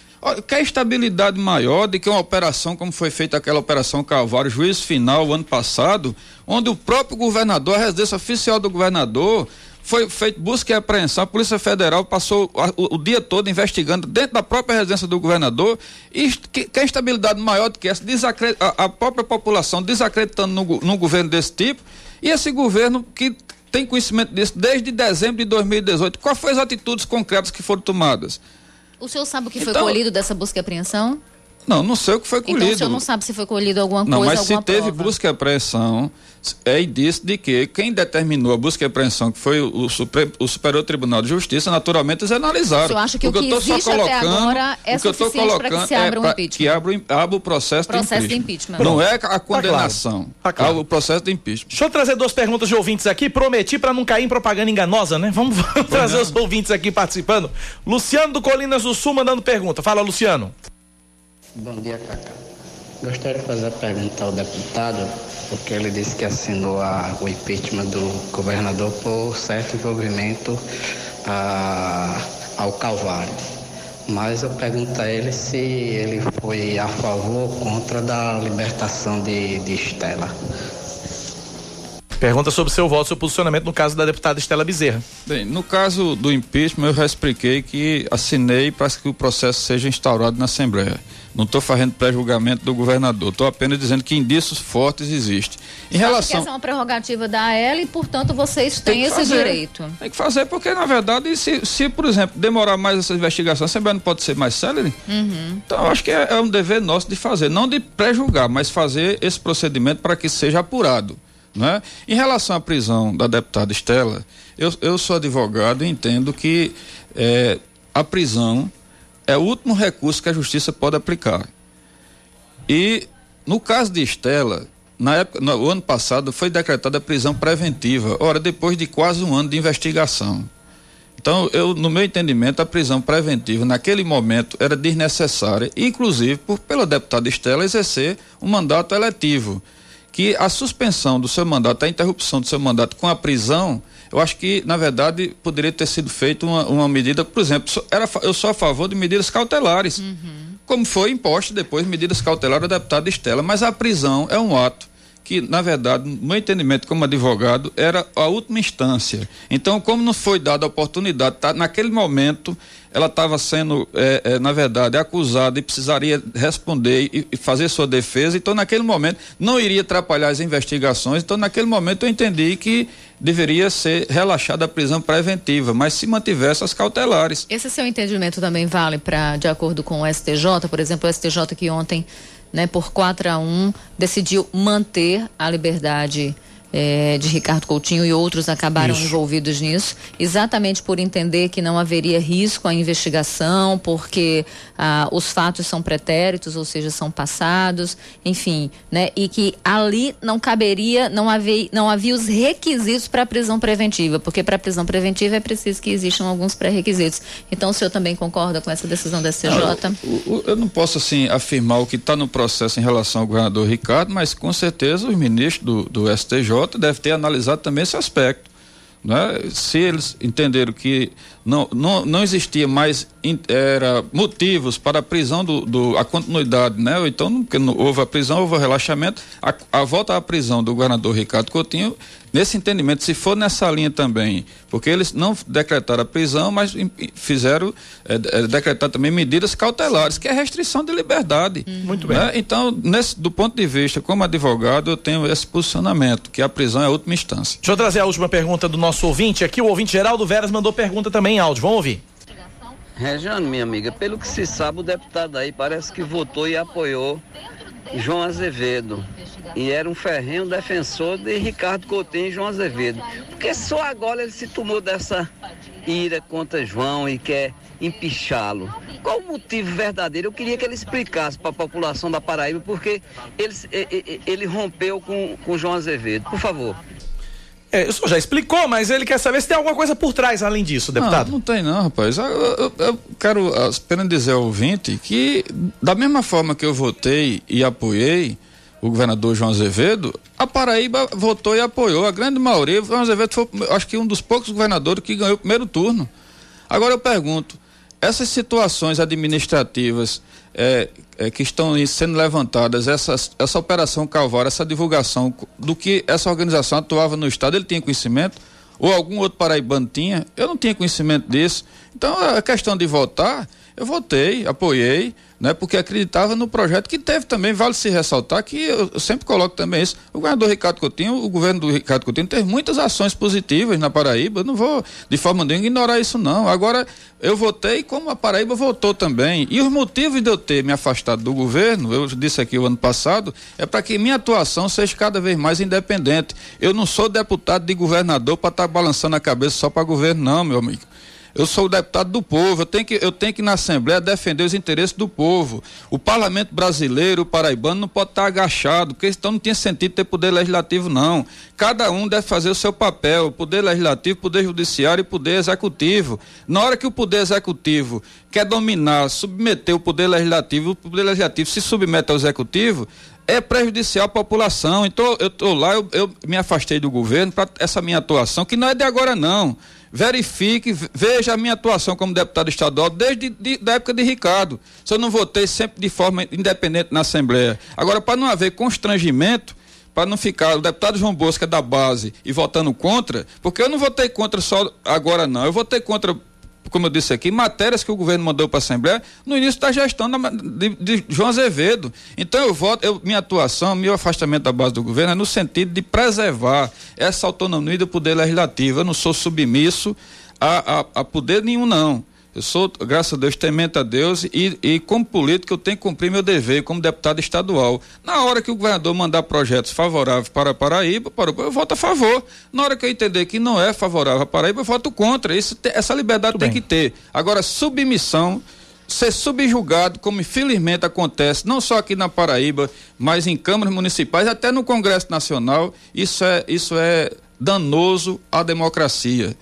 quer estabilidade maior do que uma operação como foi feita aquela operação Calvário, juiz final, ano passado, onde o próprio governador, a residência oficial do governador, foi feita busca e apreensão, a Polícia Federal passou o, o, dia todo investigando dentro da própria residência do governador e que, que estabilidade maior do que essa, a, a, própria população desacreditando no, no governo desse tipo e esse governo que tem conhecimento disso desde dezembro de 2018. Quais foram as atitudes concretas que foram tomadas? O senhor sabe o que foi então, colhido dessa busca e apreensão? Não, não sei o que foi colhido. Então o senhor não sabe se foi colhido alguma não, coisa, Não, mas se teve prova. busca e apreensão, é indício de que quem determinou a busca e apreensão, que foi o, Supre, o Superior Tribunal de Justiça, naturalmente eles analisaram. O acha que o que, o que existe até agora é suficiente para que se abra um é impeachment? Que abra, abra o processo, processo de, impeachment. de impeachment. Não é a condenação, tá claro. Tá claro. o processo de impeachment. Deixa eu trazer duas perguntas de ouvintes aqui, prometi para não cair em propaganda enganosa, né? Vamos, vamos trazer os ouvintes aqui participando. Luciano do Colinas do Sul mandando pergunta. Fala, Luciano. Bom dia, Cacá. Gostaria de fazer a pergunta ao deputado, porque ele disse que assinou a, o impeachment do governador por certo envolvimento a, ao Calvário. Mas eu pergunto a ele se ele foi a favor ou contra da libertação de, de Estela. Pergunta sobre seu voto, seu posicionamento no caso da deputada Estela Bezerra. Bem, no caso do impeachment, eu já expliquei que assinei para que o processo seja instaurado na Assembleia. Não estou fazendo pré-julgamento do governador, estou apenas dizendo que indícios fortes existem. Em relação. Essa é uma prerrogativa da AL e, portanto, vocês têm esse fazer. direito. Tem que fazer, porque, na verdade, se, se, por exemplo, demorar mais essa investigação, a Assembleia não pode ser mais célere? Uhum. Então, eu acho que é, é um dever nosso de fazer, não de pré-julgar, mas fazer esse procedimento para que seja apurado. Né? Em relação à prisão da deputada Estela, eu, eu sou advogado e entendo que é, a prisão é o último recurso que a justiça pode aplicar. E no caso de Estela, na época, no ano passado foi decretada prisão preventiva, ora depois de quase um ano de investigação. Então, eu, no meu entendimento, a prisão preventiva naquele momento era desnecessária, inclusive por, pela deputada Estela exercer um mandato eletivo que a suspensão do seu mandato, a interrupção do seu mandato com a prisão, eu acho que, na verdade, poderia ter sido feita uma, uma medida, por exemplo, era, eu sou a favor de medidas cautelares, uhum. como foi imposto depois medidas cautelares da deputada Estela, mas a prisão é um ato que, na verdade, no meu entendimento como advogado, era a última instância. Então, como não foi dada a oportunidade, tá, naquele momento, ela estava sendo, é, é, na verdade, acusada e precisaria responder e, e, fazer sua defesa. Então, naquele momento, não iria atrapalhar as investigações. Então, naquele momento, eu entendi que deveria ser relaxada a prisão preventiva, mas se mantivesse as cautelares. Esse seu entendimento também vale para, de acordo com o STJ, por exemplo, o STJ que ontem né, por 4 a 1, decidiu manter a liberdade é, de Ricardo Coutinho e outros acabaram Isso. envolvidos nisso, exatamente por entender que não haveria risco à investigação, porque ah, os fatos são pretéritos, ou seja, são passados, enfim, né? E que ali não caberia, não havia, não havia os requisitos para a prisão preventiva, porque para a prisão preventiva é preciso que existam alguns pré-requisitos. Então, o senhor também concorda com essa decisão da STJ? Não, eu, eu, não posso, assim, afirmar o que está no processo em relação ao governador Ricardo, mas com certeza os ministros do, do STJ deve ter analisado também esse aspecto. Né? Se eles entenderam que não, não, não existia mais era, motivos para a prisão do, do a continuidade, né? Ou então não, houve a prisão, houve o relaxamento, a, a volta à prisão do governador Ricardo Coutinho nesse entendimento, se for nessa linha também, porque eles não decretaram a prisão, mas fizeram é, é, decretar também medidas cautelares, que é restrição de liberdade. Hum. Muito bem. Né? Então, nesse, do ponto de vista, como advogado, eu tenho esse posicionamento, que a prisão é a última instância. Deixa eu trazer a última pergunta do nosso ouvinte aqui, o ouvinte Geraldo Veras mandou pergunta também em áudio, vamos ouvir. Regiane, minha amiga, pelo que se sabe, o deputado aí parece que votou e apoiou João Azevedo e era um ferrenho defensor de Ricardo Coutinho e João Azevedo. Porque só agora ele se tomou dessa ira contra João e quer empichá-lo. Qual o motivo verdadeiro? Eu queria que ele explicasse para a população da Paraíba porque ele, ele, rompeu com, com João Azevedo. Por favor. É, o senhor já explicou, mas ele quer saber se tem alguma coisa por trás além disso, deputado. Não, não tem não, rapaz. Eu, eu, eu quero apenas dizer ao ouvinte que, da mesma forma que eu votei e apoiei o governador João Azevedo, a Paraíba votou e apoiou. A grande maioria, João Azevedo foi, acho que um dos poucos governadores que ganhou o primeiro turno. Agora eu pergunto, essas situações administrativas é, é, que estão sendo levantadas, essas, essa operação Calvário, essa divulgação do que essa organização atuava no Estado, ele tinha conhecimento? Ou algum outro paraibano tinha? Eu não tinha conhecimento disso. Então, a questão de votar, eu votei, apoiei, né, porque acreditava no projeto que teve também, vale se ressaltar que eu, sempre coloco também isso. O governador Ricardo Coutinho, o governo do Ricardo Coutinho teve muitas ações positivas na Paraíba, eu não vou de forma nenhuma ignorar isso não. Agora, eu votei como a Paraíba votou também. E os motivos de eu ter me afastado do governo, eu disse aqui o ano passado, é para que minha atuação seja cada vez mais independente. Eu não sou deputado de governador para estar tá balançando a cabeça só para governo não, meu amigo. Eu sou o deputado do povo, eu tenho que, eu tenho que na Assembleia defender os interesses do povo. O parlamento brasileiro, o paraibano, não pode estar agachado, porque então não tinha sentido ter poder legislativo, não. Cada um deve fazer o seu papel, poder legislativo, poder judiciário e poder executivo. Na hora que o poder executivo quer dominar, submeter o poder legislativo, o poder legislativo se submete ao executivo, é prejudicial à população. Então, eu estou lá, eu, eu, me afastei do governo para essa minha atuação, que não é de agora, não. Verifique, veja a minha atuação como deputado estadual desde de, da época de Ricardo. Se eu não votei sempre de forma independente na Assembleia. Agora, para não haver constrangimento, para não ficar o deputado João Bosco é da base e votando contra, porque eu não votei contra só agora, não. Eu votei contra como eu disse aqui, matérias que o governo mandou para a Assembleia no início da gestão de, de, João Azevedo. Então eu voto, eu, minha atuação, meu afastamento da base do governo é no sentido de preservar essa autonomia do poder legislativo. Eu não sou submisso a, a, a poder nenhum, não. Eu sou, graças a Deus, temente a Deus e, e, como político, eu tenho que cumprir meu dever como deputado estadual. Na hora que o governador mandar projetos favoráveis para Paraíba, para, eu voto a favor. Na hora que eu entender que não é favorável a Paraíba, eu voto contra. Isso, essa liberdade Muito tem bem. que ter. Agora, submissão ser subjugado, como infelizmente acontece, não só aqui na Paraíba, mas em câmaras municipais, até no Congresso Nacional, isso é, isso é danoso à democracia.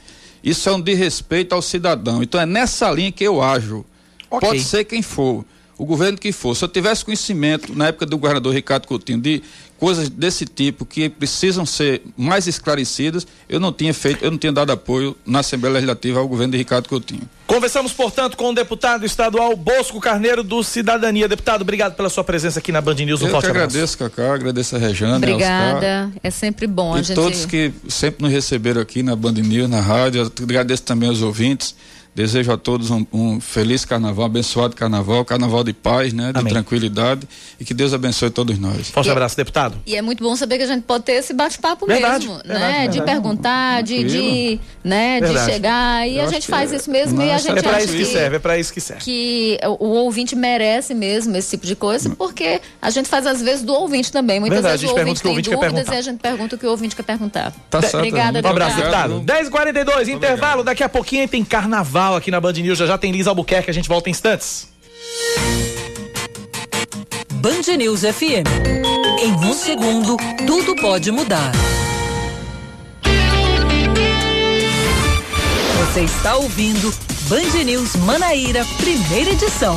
Isso é um desrespeito ao cidadão. Então é nessa linha que eu ajo. Okay. Pode ser quem for, o governo que for. Se eu tivesse conhecimento na época do governador Ricardo Coutinho de coisas desse tipo que precisam ser mais esclarecidas, eu não tinha feito, eu não tinha dado apoio na Assembleia Legislativa ao governo de Ricardo Coutinho. Conversamos, portanto, com o deputado estadual Bosco Carneiro do Cidadania. Deputado, obrigado pela sua presença aqui na Band News. Um eu forte agradeço, Cacá, agradeço a Rejane. Obrigada, é sempre bom. E a gente... todos que sempre nos receberam aqui na Band News, na rádio, agradeço também aos ouvintes. Desejo a todos um, um, feliz carnaval, abençoado carnaval, carnaval de paz, né? De Amém. tranquilidade e que Deus abençoe todos nós. Forte abraço, deputado. E é muito bom saber que a gente pode ter esse bate-papo mesmo, verdade, né? Verdade, de perguntar, de, de, né? de chegar e Eu a gente faz é isso mesmo e a gente é para isso que, que, serve, é para isso que serve. Que o, o, ouvinte merece mesmo esse tipo de coisa, porque a gente faz às vezes do ouvinte também. Muitas verdade, vezes o ouvinte tem ouvinte dúvidas e a gente pergunta o que o ouvinte quer perguntar. Tá certo. Obrigada, Um abraço, deputado. 10h42, intervalo, daqui a pouquinho tem carnaval aqui na Band News já tem Liz Albuquerque, a gente volta em instantes. Band News FM. Em um segundo, tudo pode mudar. Você está ouvindo Band News Manaíra, primeira edição.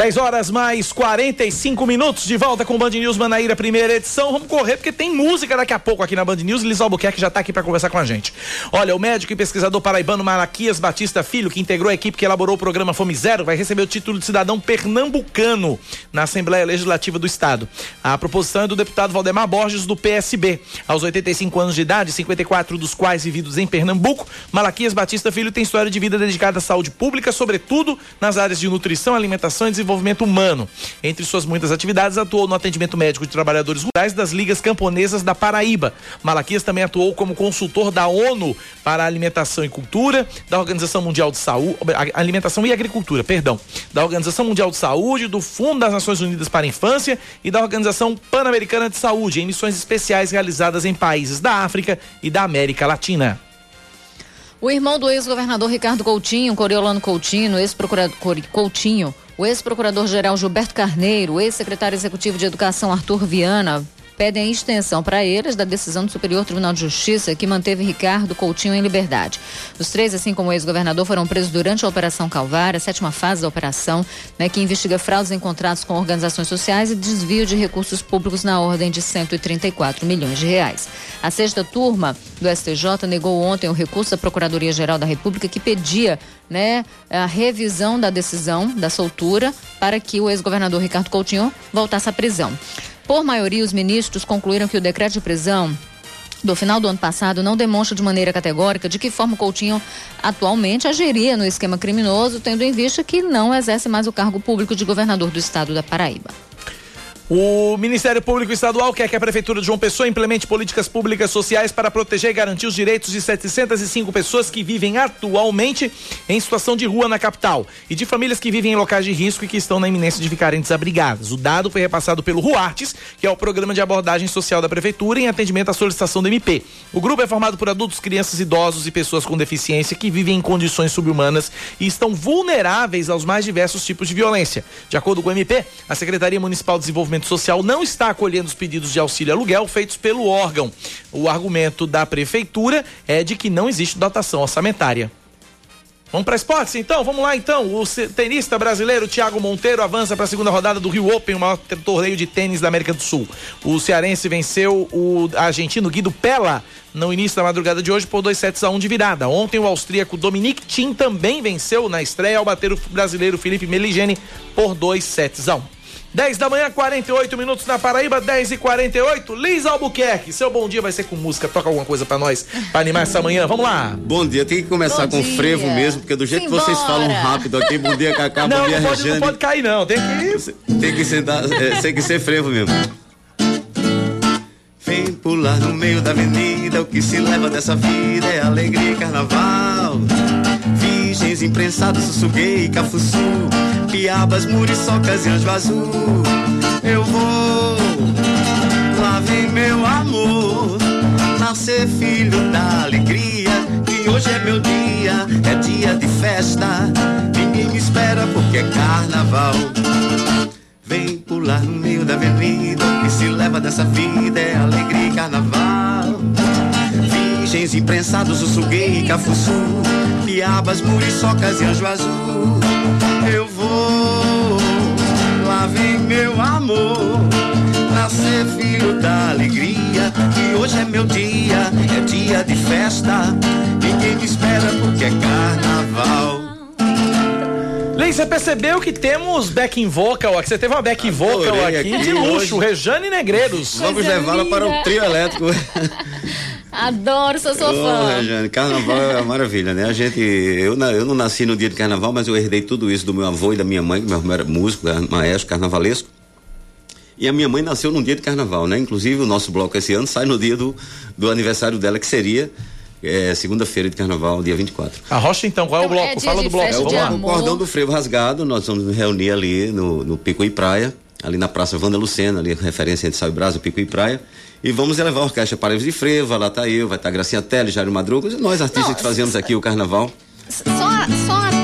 10 horas mais 45 minutos de volta com o Band News Manaíra, primeira edição. Vamos correr porque tem música daqui a pouco aqui na Band News. Liz Albuquerque já está aqui para conversar com a gente. Olha, o médico e pesquisador paraibano Malaquias Batista Filho, que integrou a equipe que elaborou o programa Fome Zero, vai receber o título de cidadão pernambucano na Assembleia Legislativa do Estado. A proposição é do deputado Valdemar Borges, do PSB. Aos 85 anos de idade, 54 dos quais vividos em Pernambuco, Malaquias Batista Filho tem história de vida dedicada à saúde pública, sobretudo nas áreas de nutrição, alimentação e desenvolvimento desenvolvimento humano. Entre suas muitas atividades, atuou no atendimento médico de trabalhadores rurais das ligas camponesas da Paraíba. Malaquias também atuou como consultor da ONU para alimentação e cultura, da Organização Mundial de Saúde, alimentação e agricultura, perdão, da Organização Mundial de Saúde, do Fundo das Nações Unidas para a Infância e da Organização Pan-Americana de Saúde, em missões especiais realizadas em países da África e da América Latina. O irmão do ex-governador Ricardo Coutinho, Coriolano Coutinho, ex-procurador Coutinho, o ex-procurador-geral Gilberto Carneiro, ex-secretário executivo de Educação Arthur Viana, pedem a extensão para eles da decisão do Superior Tribunal de Justiça que manteve Ricardo Coutinho em liberdade. Os três, assim como o ex-governador, foram presos durante a Operação Calvária, a sétima fase da operação, né, que investiga fraudes em contratos com organizações sociais e desvio de recursos públicos na ordem de 134 milhões de reais. A sexta turma do STJ negou ontem o recurso da Procuradoria-Geral da República que pedia né, a revisão da decisão da soltura para que o ex-governador Ricardo Coutinho voltasse à prisão. Por maioria, os ministros concluíram que o decreto de prisão do final do ano passado não demonstra de maneira categórica de que forma Coutinho atualmente agiria no esquema criminoso, tendo em vista que não exerce mais o cargo público de governador do estado da Paraíba. O Ministério Público Estadual quer que a Prefeitura de João Pessoa implemente políticas públicas sociais para proteger e garantir os direitos de 705 pessoas que vivem atualmente em situação de rua na capital e de famílias que vivem em locais de risco e que estão na iminência de ficarem desabrigadas. O dado foi repassado pelo RUARTES, que é o Programa de Abordagem Social da Prefeitura, em atendimento à solicitação do MP. O grupo é formado por adultos, crianças, idosos e pessoas com deficiência que vivem em condições subhumanas e estão vulneráveis aos mais diversos tipos de violência. De acordo com o MP, a Secretaria Municipal de Desenvolvimento Social não está acolhendo os pedidos de auxílio aluguel feitos pelo órgão. O argumento da prefeitura é de que não existe dotação orçamentária. Vamos para esportes então? Vamos lá então. O tenista brasileiro Thiago Monteiro avança para a segunda rodada do Rio Open, o maior torneio de tênis da América do Sul. O cearense venceu o argentino Guido Pella no início da madrugada de hoje por 2 sets a 1 um de virada. Ontem o austríaco Dominic Thiem também venceu na estreia ao bater o brasileiro Felipe Meligeni por 2 sets a 1. Um. 10 da manhã, 48 minutos na Paraíba, 10 e 48 Liz Albuquerque, seu bom dia vai ser com música. Toca alguma coisa pra nós, pra animar essa manhã. Vamos lá. Bom dia, tem que começar bom com dia. frevo mesmo, porque do jeito Simbora. que vocês falam rápido aqui, bom dia, Cacá, não, bom dia, não pode, Não pode cair, não. Tem que. Tem que sentar, é, tem que ser frevo mesmo. Vem pular no meio da avenida, o que se leva dessa vida é alegria e carnaval. Virgens imprensados, sussuguei, cafuçu piabas, muriçocas e anjo azul. Eu vou, lá vem meu amor, nascer filho da alegria. Que hoje é meu dia, é dia de festa. Ninguém me espera porque é carnaval. Vem pular no meio da avenida, que se leva dessa vida é alegria e carnaval. Virgens imprensados, o e cafuçu, piabas, muriçocas e anjo azul eu vou. Lá vem meu amor, nascer filho da alegria. Que hoje é meu dia, é dia de festa. Ninguém me espera porque é carnaval. Lei, você percebeu que temos backing vocal aqui? Você teve uma backing vocal aqui, aqui, de luxo, hoje. Rejane Negreiros. Vamos levá-la para o trio elétrico. Adoro, sou sua fã. Rejane, carnaval é uma maravilha, né? A gente, eu, eu não nasci no dia de carnaval, mas eu herdei tudo isso do meu avô e da minha mãe, que meu avô era músico, maestro, carnavalesco. E a minha mãe nasceu num dia de carnaval, né? Inclusive o nosso bloco esse ano sai no dia do, do aniversário dela, que seria é, segunda-feira de carnaval, dia 24. A Rocha, então, qual é o então, bloco? É Fala do bloco. É o, o cordão do frevo rasgado, nós vamos nos reunir ali no, no Pico e Praia, ali na Praça Vanda Lucena, ali referência entre Sal e Brasa, Pico e Praia. E vamos elevar a orquestra Paraíba de Frevo, vai lá tá eu, vai estar tá Gracinha Tele, Jairo Madruga, e nós artistas Não, que fazemos aqui o carnaval. Só, só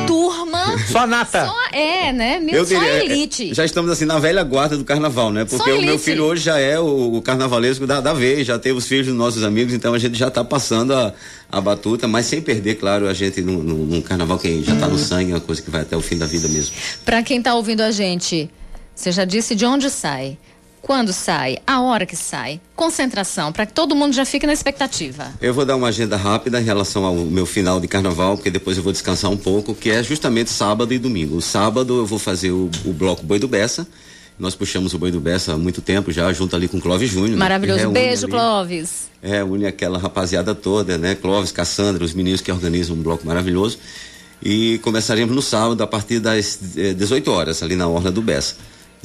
Só a nata. Só, é, né? Meu, eu diria, só a elite. Já estamos assim na velha guarda do carnaval, né? Porque o meu filho hoje já é o, o carnavalesco da, da vez, já teve os filhos dos nossos amigos, então a gente já está passando a, a batuta, mas sem perder, claro, a gente num, num carnaval que já está no sangue, é uma coisa que vai até o fim da vida mesmo. Para quem está ouvindo a gente, você já disse de onde sai quando sai, a hora que sai, concentração, para que todo mundo já fique na expectativa. Eu vou dar uma agenda rápida em relação ao meu final de carnaval, porque depois eu vou descansar um pouco, que é justamente sábado e domingo. O sábado eu vou fazer o, o bloco Boi do Bessa. Nós puxamos o Boi do Bessa há muito tempo já, junto ali com o Clóvis Júnior. Né? Maravilhoso. Beijo, ali, Clóvis. É, une aquela rapaziada toda, né? Clóvis, Cassandra, os meninos que organizam um bloco maravilhoso. E começaremos no sábado a partir das 18 eh, horas, ali na Orla do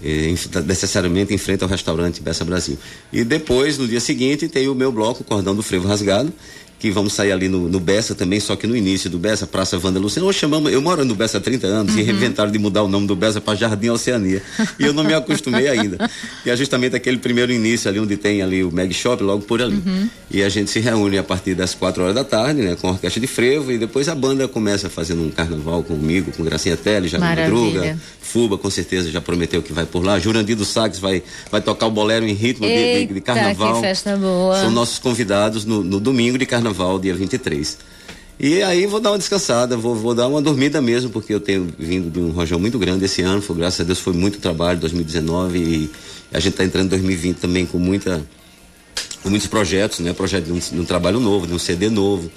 Bessa necessariamente em frente ao restaurante Bessa Brasil. E depois, no dia seguinte, tem o meu bloco, Cordão do Frevo Rasgado, que vamos sair ali no, no Bessa também, só que no início do Bessa, Praça Wanda Luciana, nós chamamos, eu moro no Bessa há 30 anos uhum. e inventaram de mudar o nome do Bessa para Jardim Oceania. e eu não me acostumei ainda. E é justamente aquele primeiro início ali onde tem ali o Mag Shop, logo por ali. Uhum. E a gente se reúne a partir das 4 horas da tarde, né, com a orquestra de frevo, e depois a banda começa fazendo um carnaval comigo, com Gracinha Teles, Jair Madruga, Fuba, com certeza já prometeu que vai por lá. Jurandir do Sax vai, vai tocar o bolero em ritmo Eita, de, de, de carnaval. Que festa boa. São nossos convidados no, no domingo de carnaval carnaval, dia 23. E aí vou dar uma descansada, vou, vou dar uma dormida mesmo, porque eu tenho vindo de um rojão muito grande esse ano, foi, graças a Deus foi muito trabalho, 2019, e a gente está entrando em 2020 também com muita com muitos projetos, né? Projeto de um, de um trabalho novo, de um CD novo,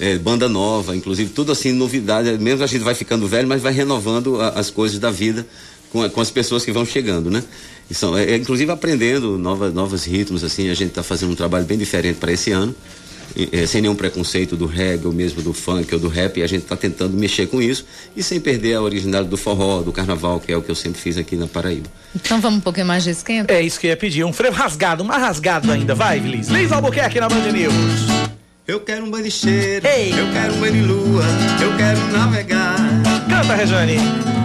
é, banda nova, inclusive tudo assim, novidade, mesmo a gente vai ficando velho, mas vai renovando a, as coisas da vida com, com, as pessoas que vão chegando, né? E são, é, é inclusive aprendendo novas, novos ritmos, assim, a gente está fazendo um trabalho bem diferente para esse ano. Eh, sem nenhum preconceito do reggae ou mesmo do funk ou do rap, e a gente está tentando mexer com isso e sem perder a originalidade do forró, do carnaval, que é o que eu sempre fiz aqui na Paraíba. Então vamos um pouquinho mais de esquenta? É isso que eu ia pedir, um frevo rasgado, mais rasgado ainda, vai, Liz. Liz Albuquerque na Band News. Eu quero um banho de cheiro, eu quero um banho de lua, eu quero navegar. Canta, Rejane.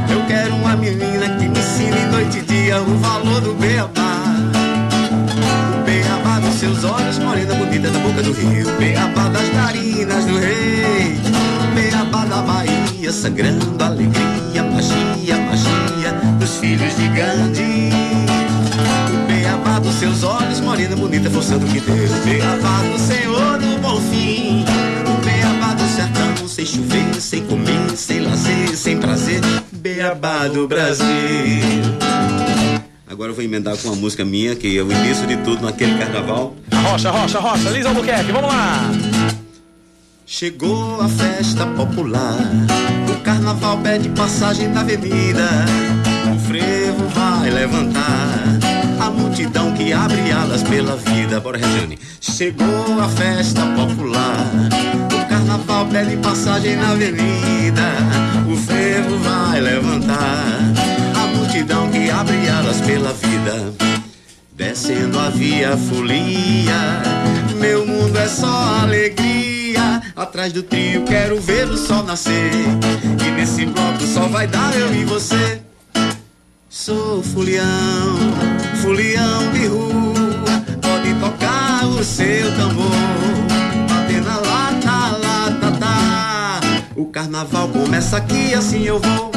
Eu quero uma menina que me ensine noite e dia o valor do beabá. Seus olhos, morena bonita da boca do rio. Beabá das narinas do rei. Beabá da Bahia, sangrando alegria, magia, magia dos filhos de Gandhi. Beabá dos seus olhos, morena bonita, forçando o que deu. Beabá do Senhor do bom fim. Beabá do sertão, sem chover, sem comer, sem lazer, sem prazer. Beabá do Brasil. Agora eu vou emendar com uma música minha, que é o início de tudo naquele carnaval. Rocha, rocha, rocha, Liz Albuquerque, vamos lá. Chegou a festa popular, o carnaval pede passagem na avenida. O frevo vai levantar a multidão que abre alas pela vida. Bora, Regiane. Chegou a festa popular, o carnaval pede passagem na avenida. O frevo vai levantar a multidão que abre alas pela vida. Descendo a via folia, meu mundo é só alegria. Atrás do trio quero ver o sol nascer. E nesse bloco só vai dar eu e você. Sou fulião, fulião de rua. Pode tocar o seu tambor. Bater na lata, lata, tá. O carnaval começa aqui, assim eu vou.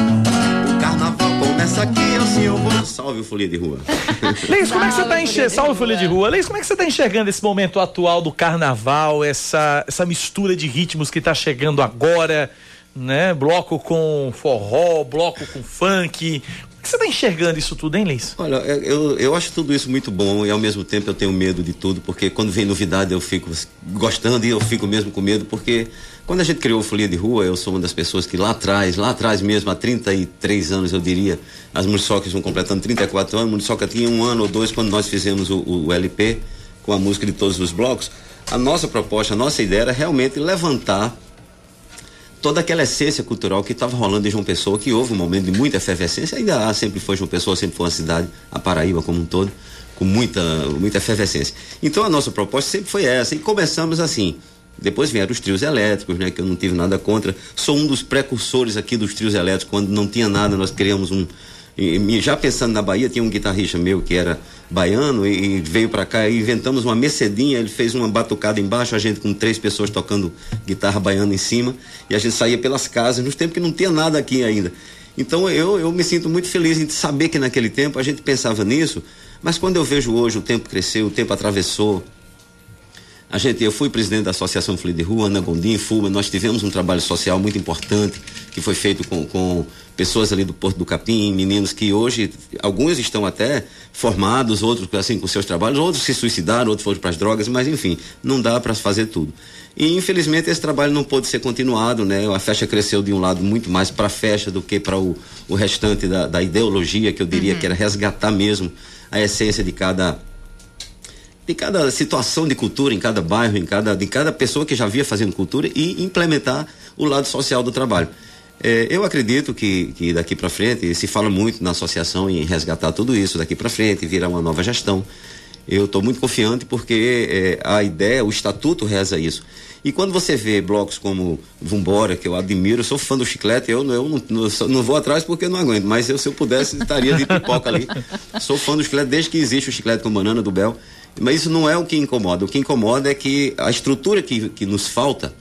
O começa aqui, assim eu vou. Salve o Folia de Rua. Liz, como é que você tá enxergando? Salve, Folha de Rua. Como é que você tá enxergando esse momento atual do carnaval, essa, essa mistura de ritmos que tá chegando agora, né? Bloco com forró, bloco com funk. Que você tá enxergando isso tudo, hein, Liz? Olha, eu, eu acho tudo isso muito bom e ao mesmo tempo eu tenho medo de tudo, porque quando vem novidade eu fico gostando e eu fico mesmo com medo, porque quando a gente criou o Folia de Rua, eu sou uma das pessoas que lá atrás, lá atrás mesmo, há 33 anos eu diria, as Muriçocas vão completando 34 anos, Muriçoca tinha um ano ou dois quando nós fizemos o, o LP com a música de todos os blocos. A nossa proposta, a nossa ideia era realmente levantar toda aquela essência cultural que estava rolando em João Pessoa, que houve um momento de muita efervescência, ainda sempre foi João Pessoa, sempre foi uma cidade, a Paraíba como um todo, com muita, muita efervescência. Então a nossa proposta sempre foi essa, e começamos assim. Depois vieram os trios elétricos, né, que eu não tive nada contra. Sou um dos precursores aqui dos trios elétricos, quando não tinha nada, nós criamos um, e, já pensando na Bahia, tinha um guitarrista meu que era baiano e, e veio para cá e inventamos uma mercedinha, ele fez uma batucada embaixo, a gente com três pessoas tocando guitarra baiana em cima, e a gente saía pelas casas, nos tempos que não tinha nada aqui ainda. Então eu, eu me sinto muito feliz em saber que naquele tempo a gente pensava nisso, mas quando eu vejo hoje o tempo cresceu, o tempo atravessou, a gente, eu fui presidente da Associação Folha de Rua, Ana Gondim, FUBA, nós tivemos um trabalho social muito importante que foi feito com, com pessoas ali do Porto do Capim, meninos que hoje, alguns estão até formados, outros assim com seus trabalhos, outros se suicidaram, outros foram para as drogas, mas enfim, não dá para fazer tudo. E infelizmente esse trabalho não pôde ser continuado, né? A festa cresceu de um lado muito mais para a festa do que para o, o restante da, da ideologia, que eu diria Uhum. que era resgatar mesmo a essência de cada de cada situação de cultura em cada bairro, em cada de cada pessoa que já via fazendo cultura e implementar o lado social do trabalho. É, eu acredito que, que daqui para frente se fala muito na associação em resgatar tudo isso daqui para frente, virar uma nova gestão. Eu estou muito confiante porque é, a ideia, o estatuto reza isso. E quando você vê blocos como Vumbora, que eu admiro, eu sou fã do chiclete, eu, eu não, não vou atrás porque eu não aguento, mas eu, se eu pudesse, estaria de pipoca ali. Sou fã do chiclete desde que existe o chiclete com banana do Bel. Mas isso não é o que incomoda. O que incomoda é que a estrutura que, que nos falta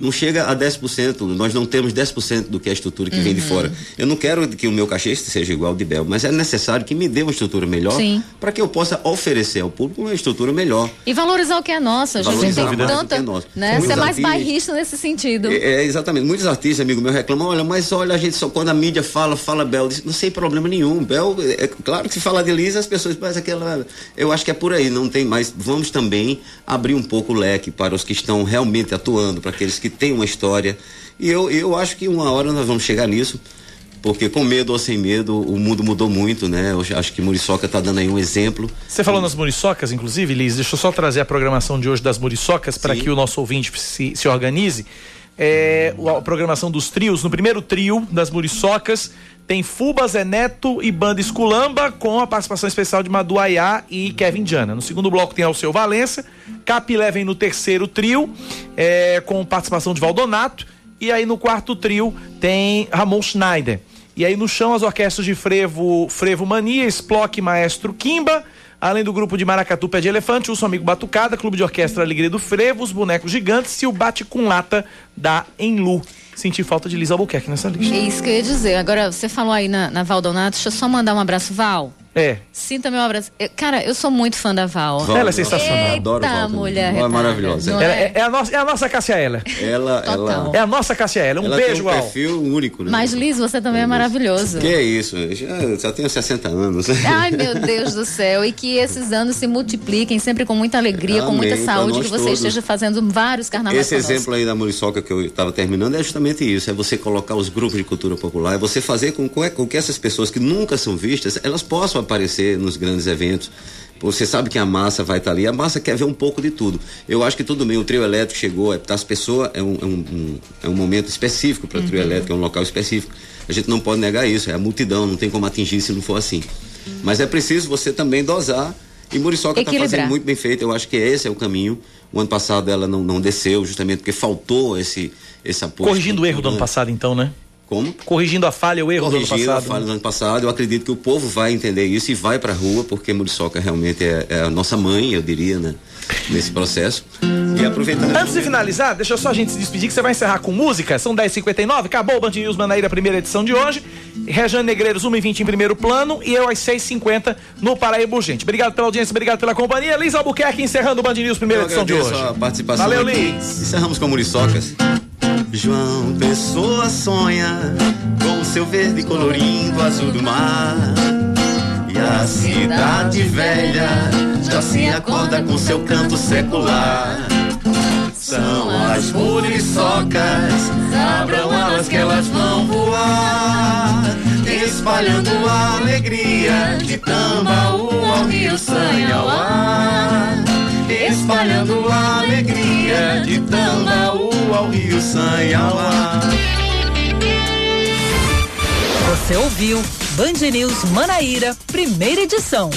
não chega a 10%. Nós não temos 10% do que é a estrutura que vem de Uhum. fora. Eu não quero que o meu cachê seja igual ao de Bel, mas é necessário que me dê uma estrutura melhor para que eu possa oferecer ao público uma estrutura melhor. E valorizar o que é nosso. A gente tem mais tanta. é nosso. Né? Muitos Ser mais artistas- bairrista nesse sentido. É, é, exatamente. Muitos artistas, amigo meu, reclamam, olha, mas olha, a gente só quando a mídia fala, fala Bel, não sei problema nenhum. Bel, é claro que se fala de Lisa, as pessoas, mas aquela. Eu acho que é por aí, não tem mais. Vamos também abrir um pouco o leque para os que estão realmente atuando, para aqueles que têm uma história. E eu, eu acho que uma hora nós vamos chegar nisso. porque com medo ou sem medo, o mundo mudou muito, né? Eu acho que Muriçoca está dando aí um exemplo. Você falou nas muriçocas, inclusive, Liz, deixa eu só trazer a programação de hoje das muriçocas para que o nosso ouvinte se, se organize. É, a programação dos trios, no primeiro trio das muriçocas, tem Fuba, Zé Neto e Banda Esculamba, com a participação especial de Maduaiá e Kevin Diana. No segundo bloco tem Alceu Valença, Capilé vem no terceiro trio, é, com participação de Valdonato, e aí no quarto trio tem Ramon Schneider. E aí no chão as orquestras de frevo, frevo Mania, Splock Maestro Kimba, além do grupo de Maracatu Pé de Elefante, o seu amigo Batucada, Clube de Orquestra Alegria do Frevo, os Bonecos Gigantes e o Bate com Lata da Enlu. Senti falta de Lisa Albuquerque nessa lista. É isso que eu ia dizer. Agora, você falou aí na, na Valdonato, deixa eu só mandar um abraço, Val. É. Sinta meu abraço. Eu- cara, eu sou muito fã da Val. Val, Ela é sensacional. Eita, Adoro Val mulher. Val é maravilhosa. Ela é? é, é a nossa, é a nossa Cássia Eller. Ela, ela, É a nossa Cássia Eller. Um ela beijo, tem um Val. perfil único, né? Mas, Liz, você também é maravilhoso. Que é isso, eu já, já tenho 60 anos. Ai, meu Deus do céu. E que esses anos se multipliquem sempre com muita alegria, com Amém, muita pra saúde, que você todos. esteja fazendo vários carnavais Esse conosco. exemplo aí da Muriçoca que eu estava terminando é justamente isso, é você colocar os grupos de cultura popular, é você fazer com, com com que essas pessoas que nunca são vistas, elas possam aparecer nos grandes eventos. Você sabe que a massa vai estar ali, a massa quer ver um pouco de tudo. Eu acho que tudo bem, o trio elétrico chegou, é, as pessoas, é um, é um, é um momento específico para o trio Uhum. elétrico, é um local específico. A gente não pode negar isso, é a multidão, não tem como atingir se não for assim. Mas é preciso você também dosar. E Muriçoca está fazendo muito bem feito, eu acho que esse é o caminho. O ano passado ela não, não desceu, justamente porque faltou esse, esse apoio. Corrigindo o erro do ano passado, então, né? Como? Corrigindo a falha, o erro do ano Corrigindo a passado. falha do ano passado. Eu acredito que o povo vai entender isso e vai pra rua, porque Muriçoca realmente é, é a nossa mãe, eu diria, né? Nesse processo. E aproveitando. Antes de finalizar, deixa só a gente se despedir que você vai encerrar com música. São 10h59, acabou o Band News Manaíra, primeira edição de hoje. Rejane Negreiros, 1h20 em primeiro plano e eu às 6h50 no Paraíba Urgente. Obrigado pela audiência, obrigado pela companhia. Liz Albuquerque encerrando o Band News, primeira Eu edição de hoje. a participação. Valeu. Liz. Encerramos com Muriçocas. João Pessoa sonha com seu verde colorindo azul do mar. E a cidade velha já se acorda com seu canto secular. São as muriçocas, abram alas que elas vão voar, espalhando a alegria de Tambaú ao Rio Sanhauá. Espalhando a alegria de Tambaú ao Rio Sanhauá. Você ouviu Band News Manaíra, primeira edição.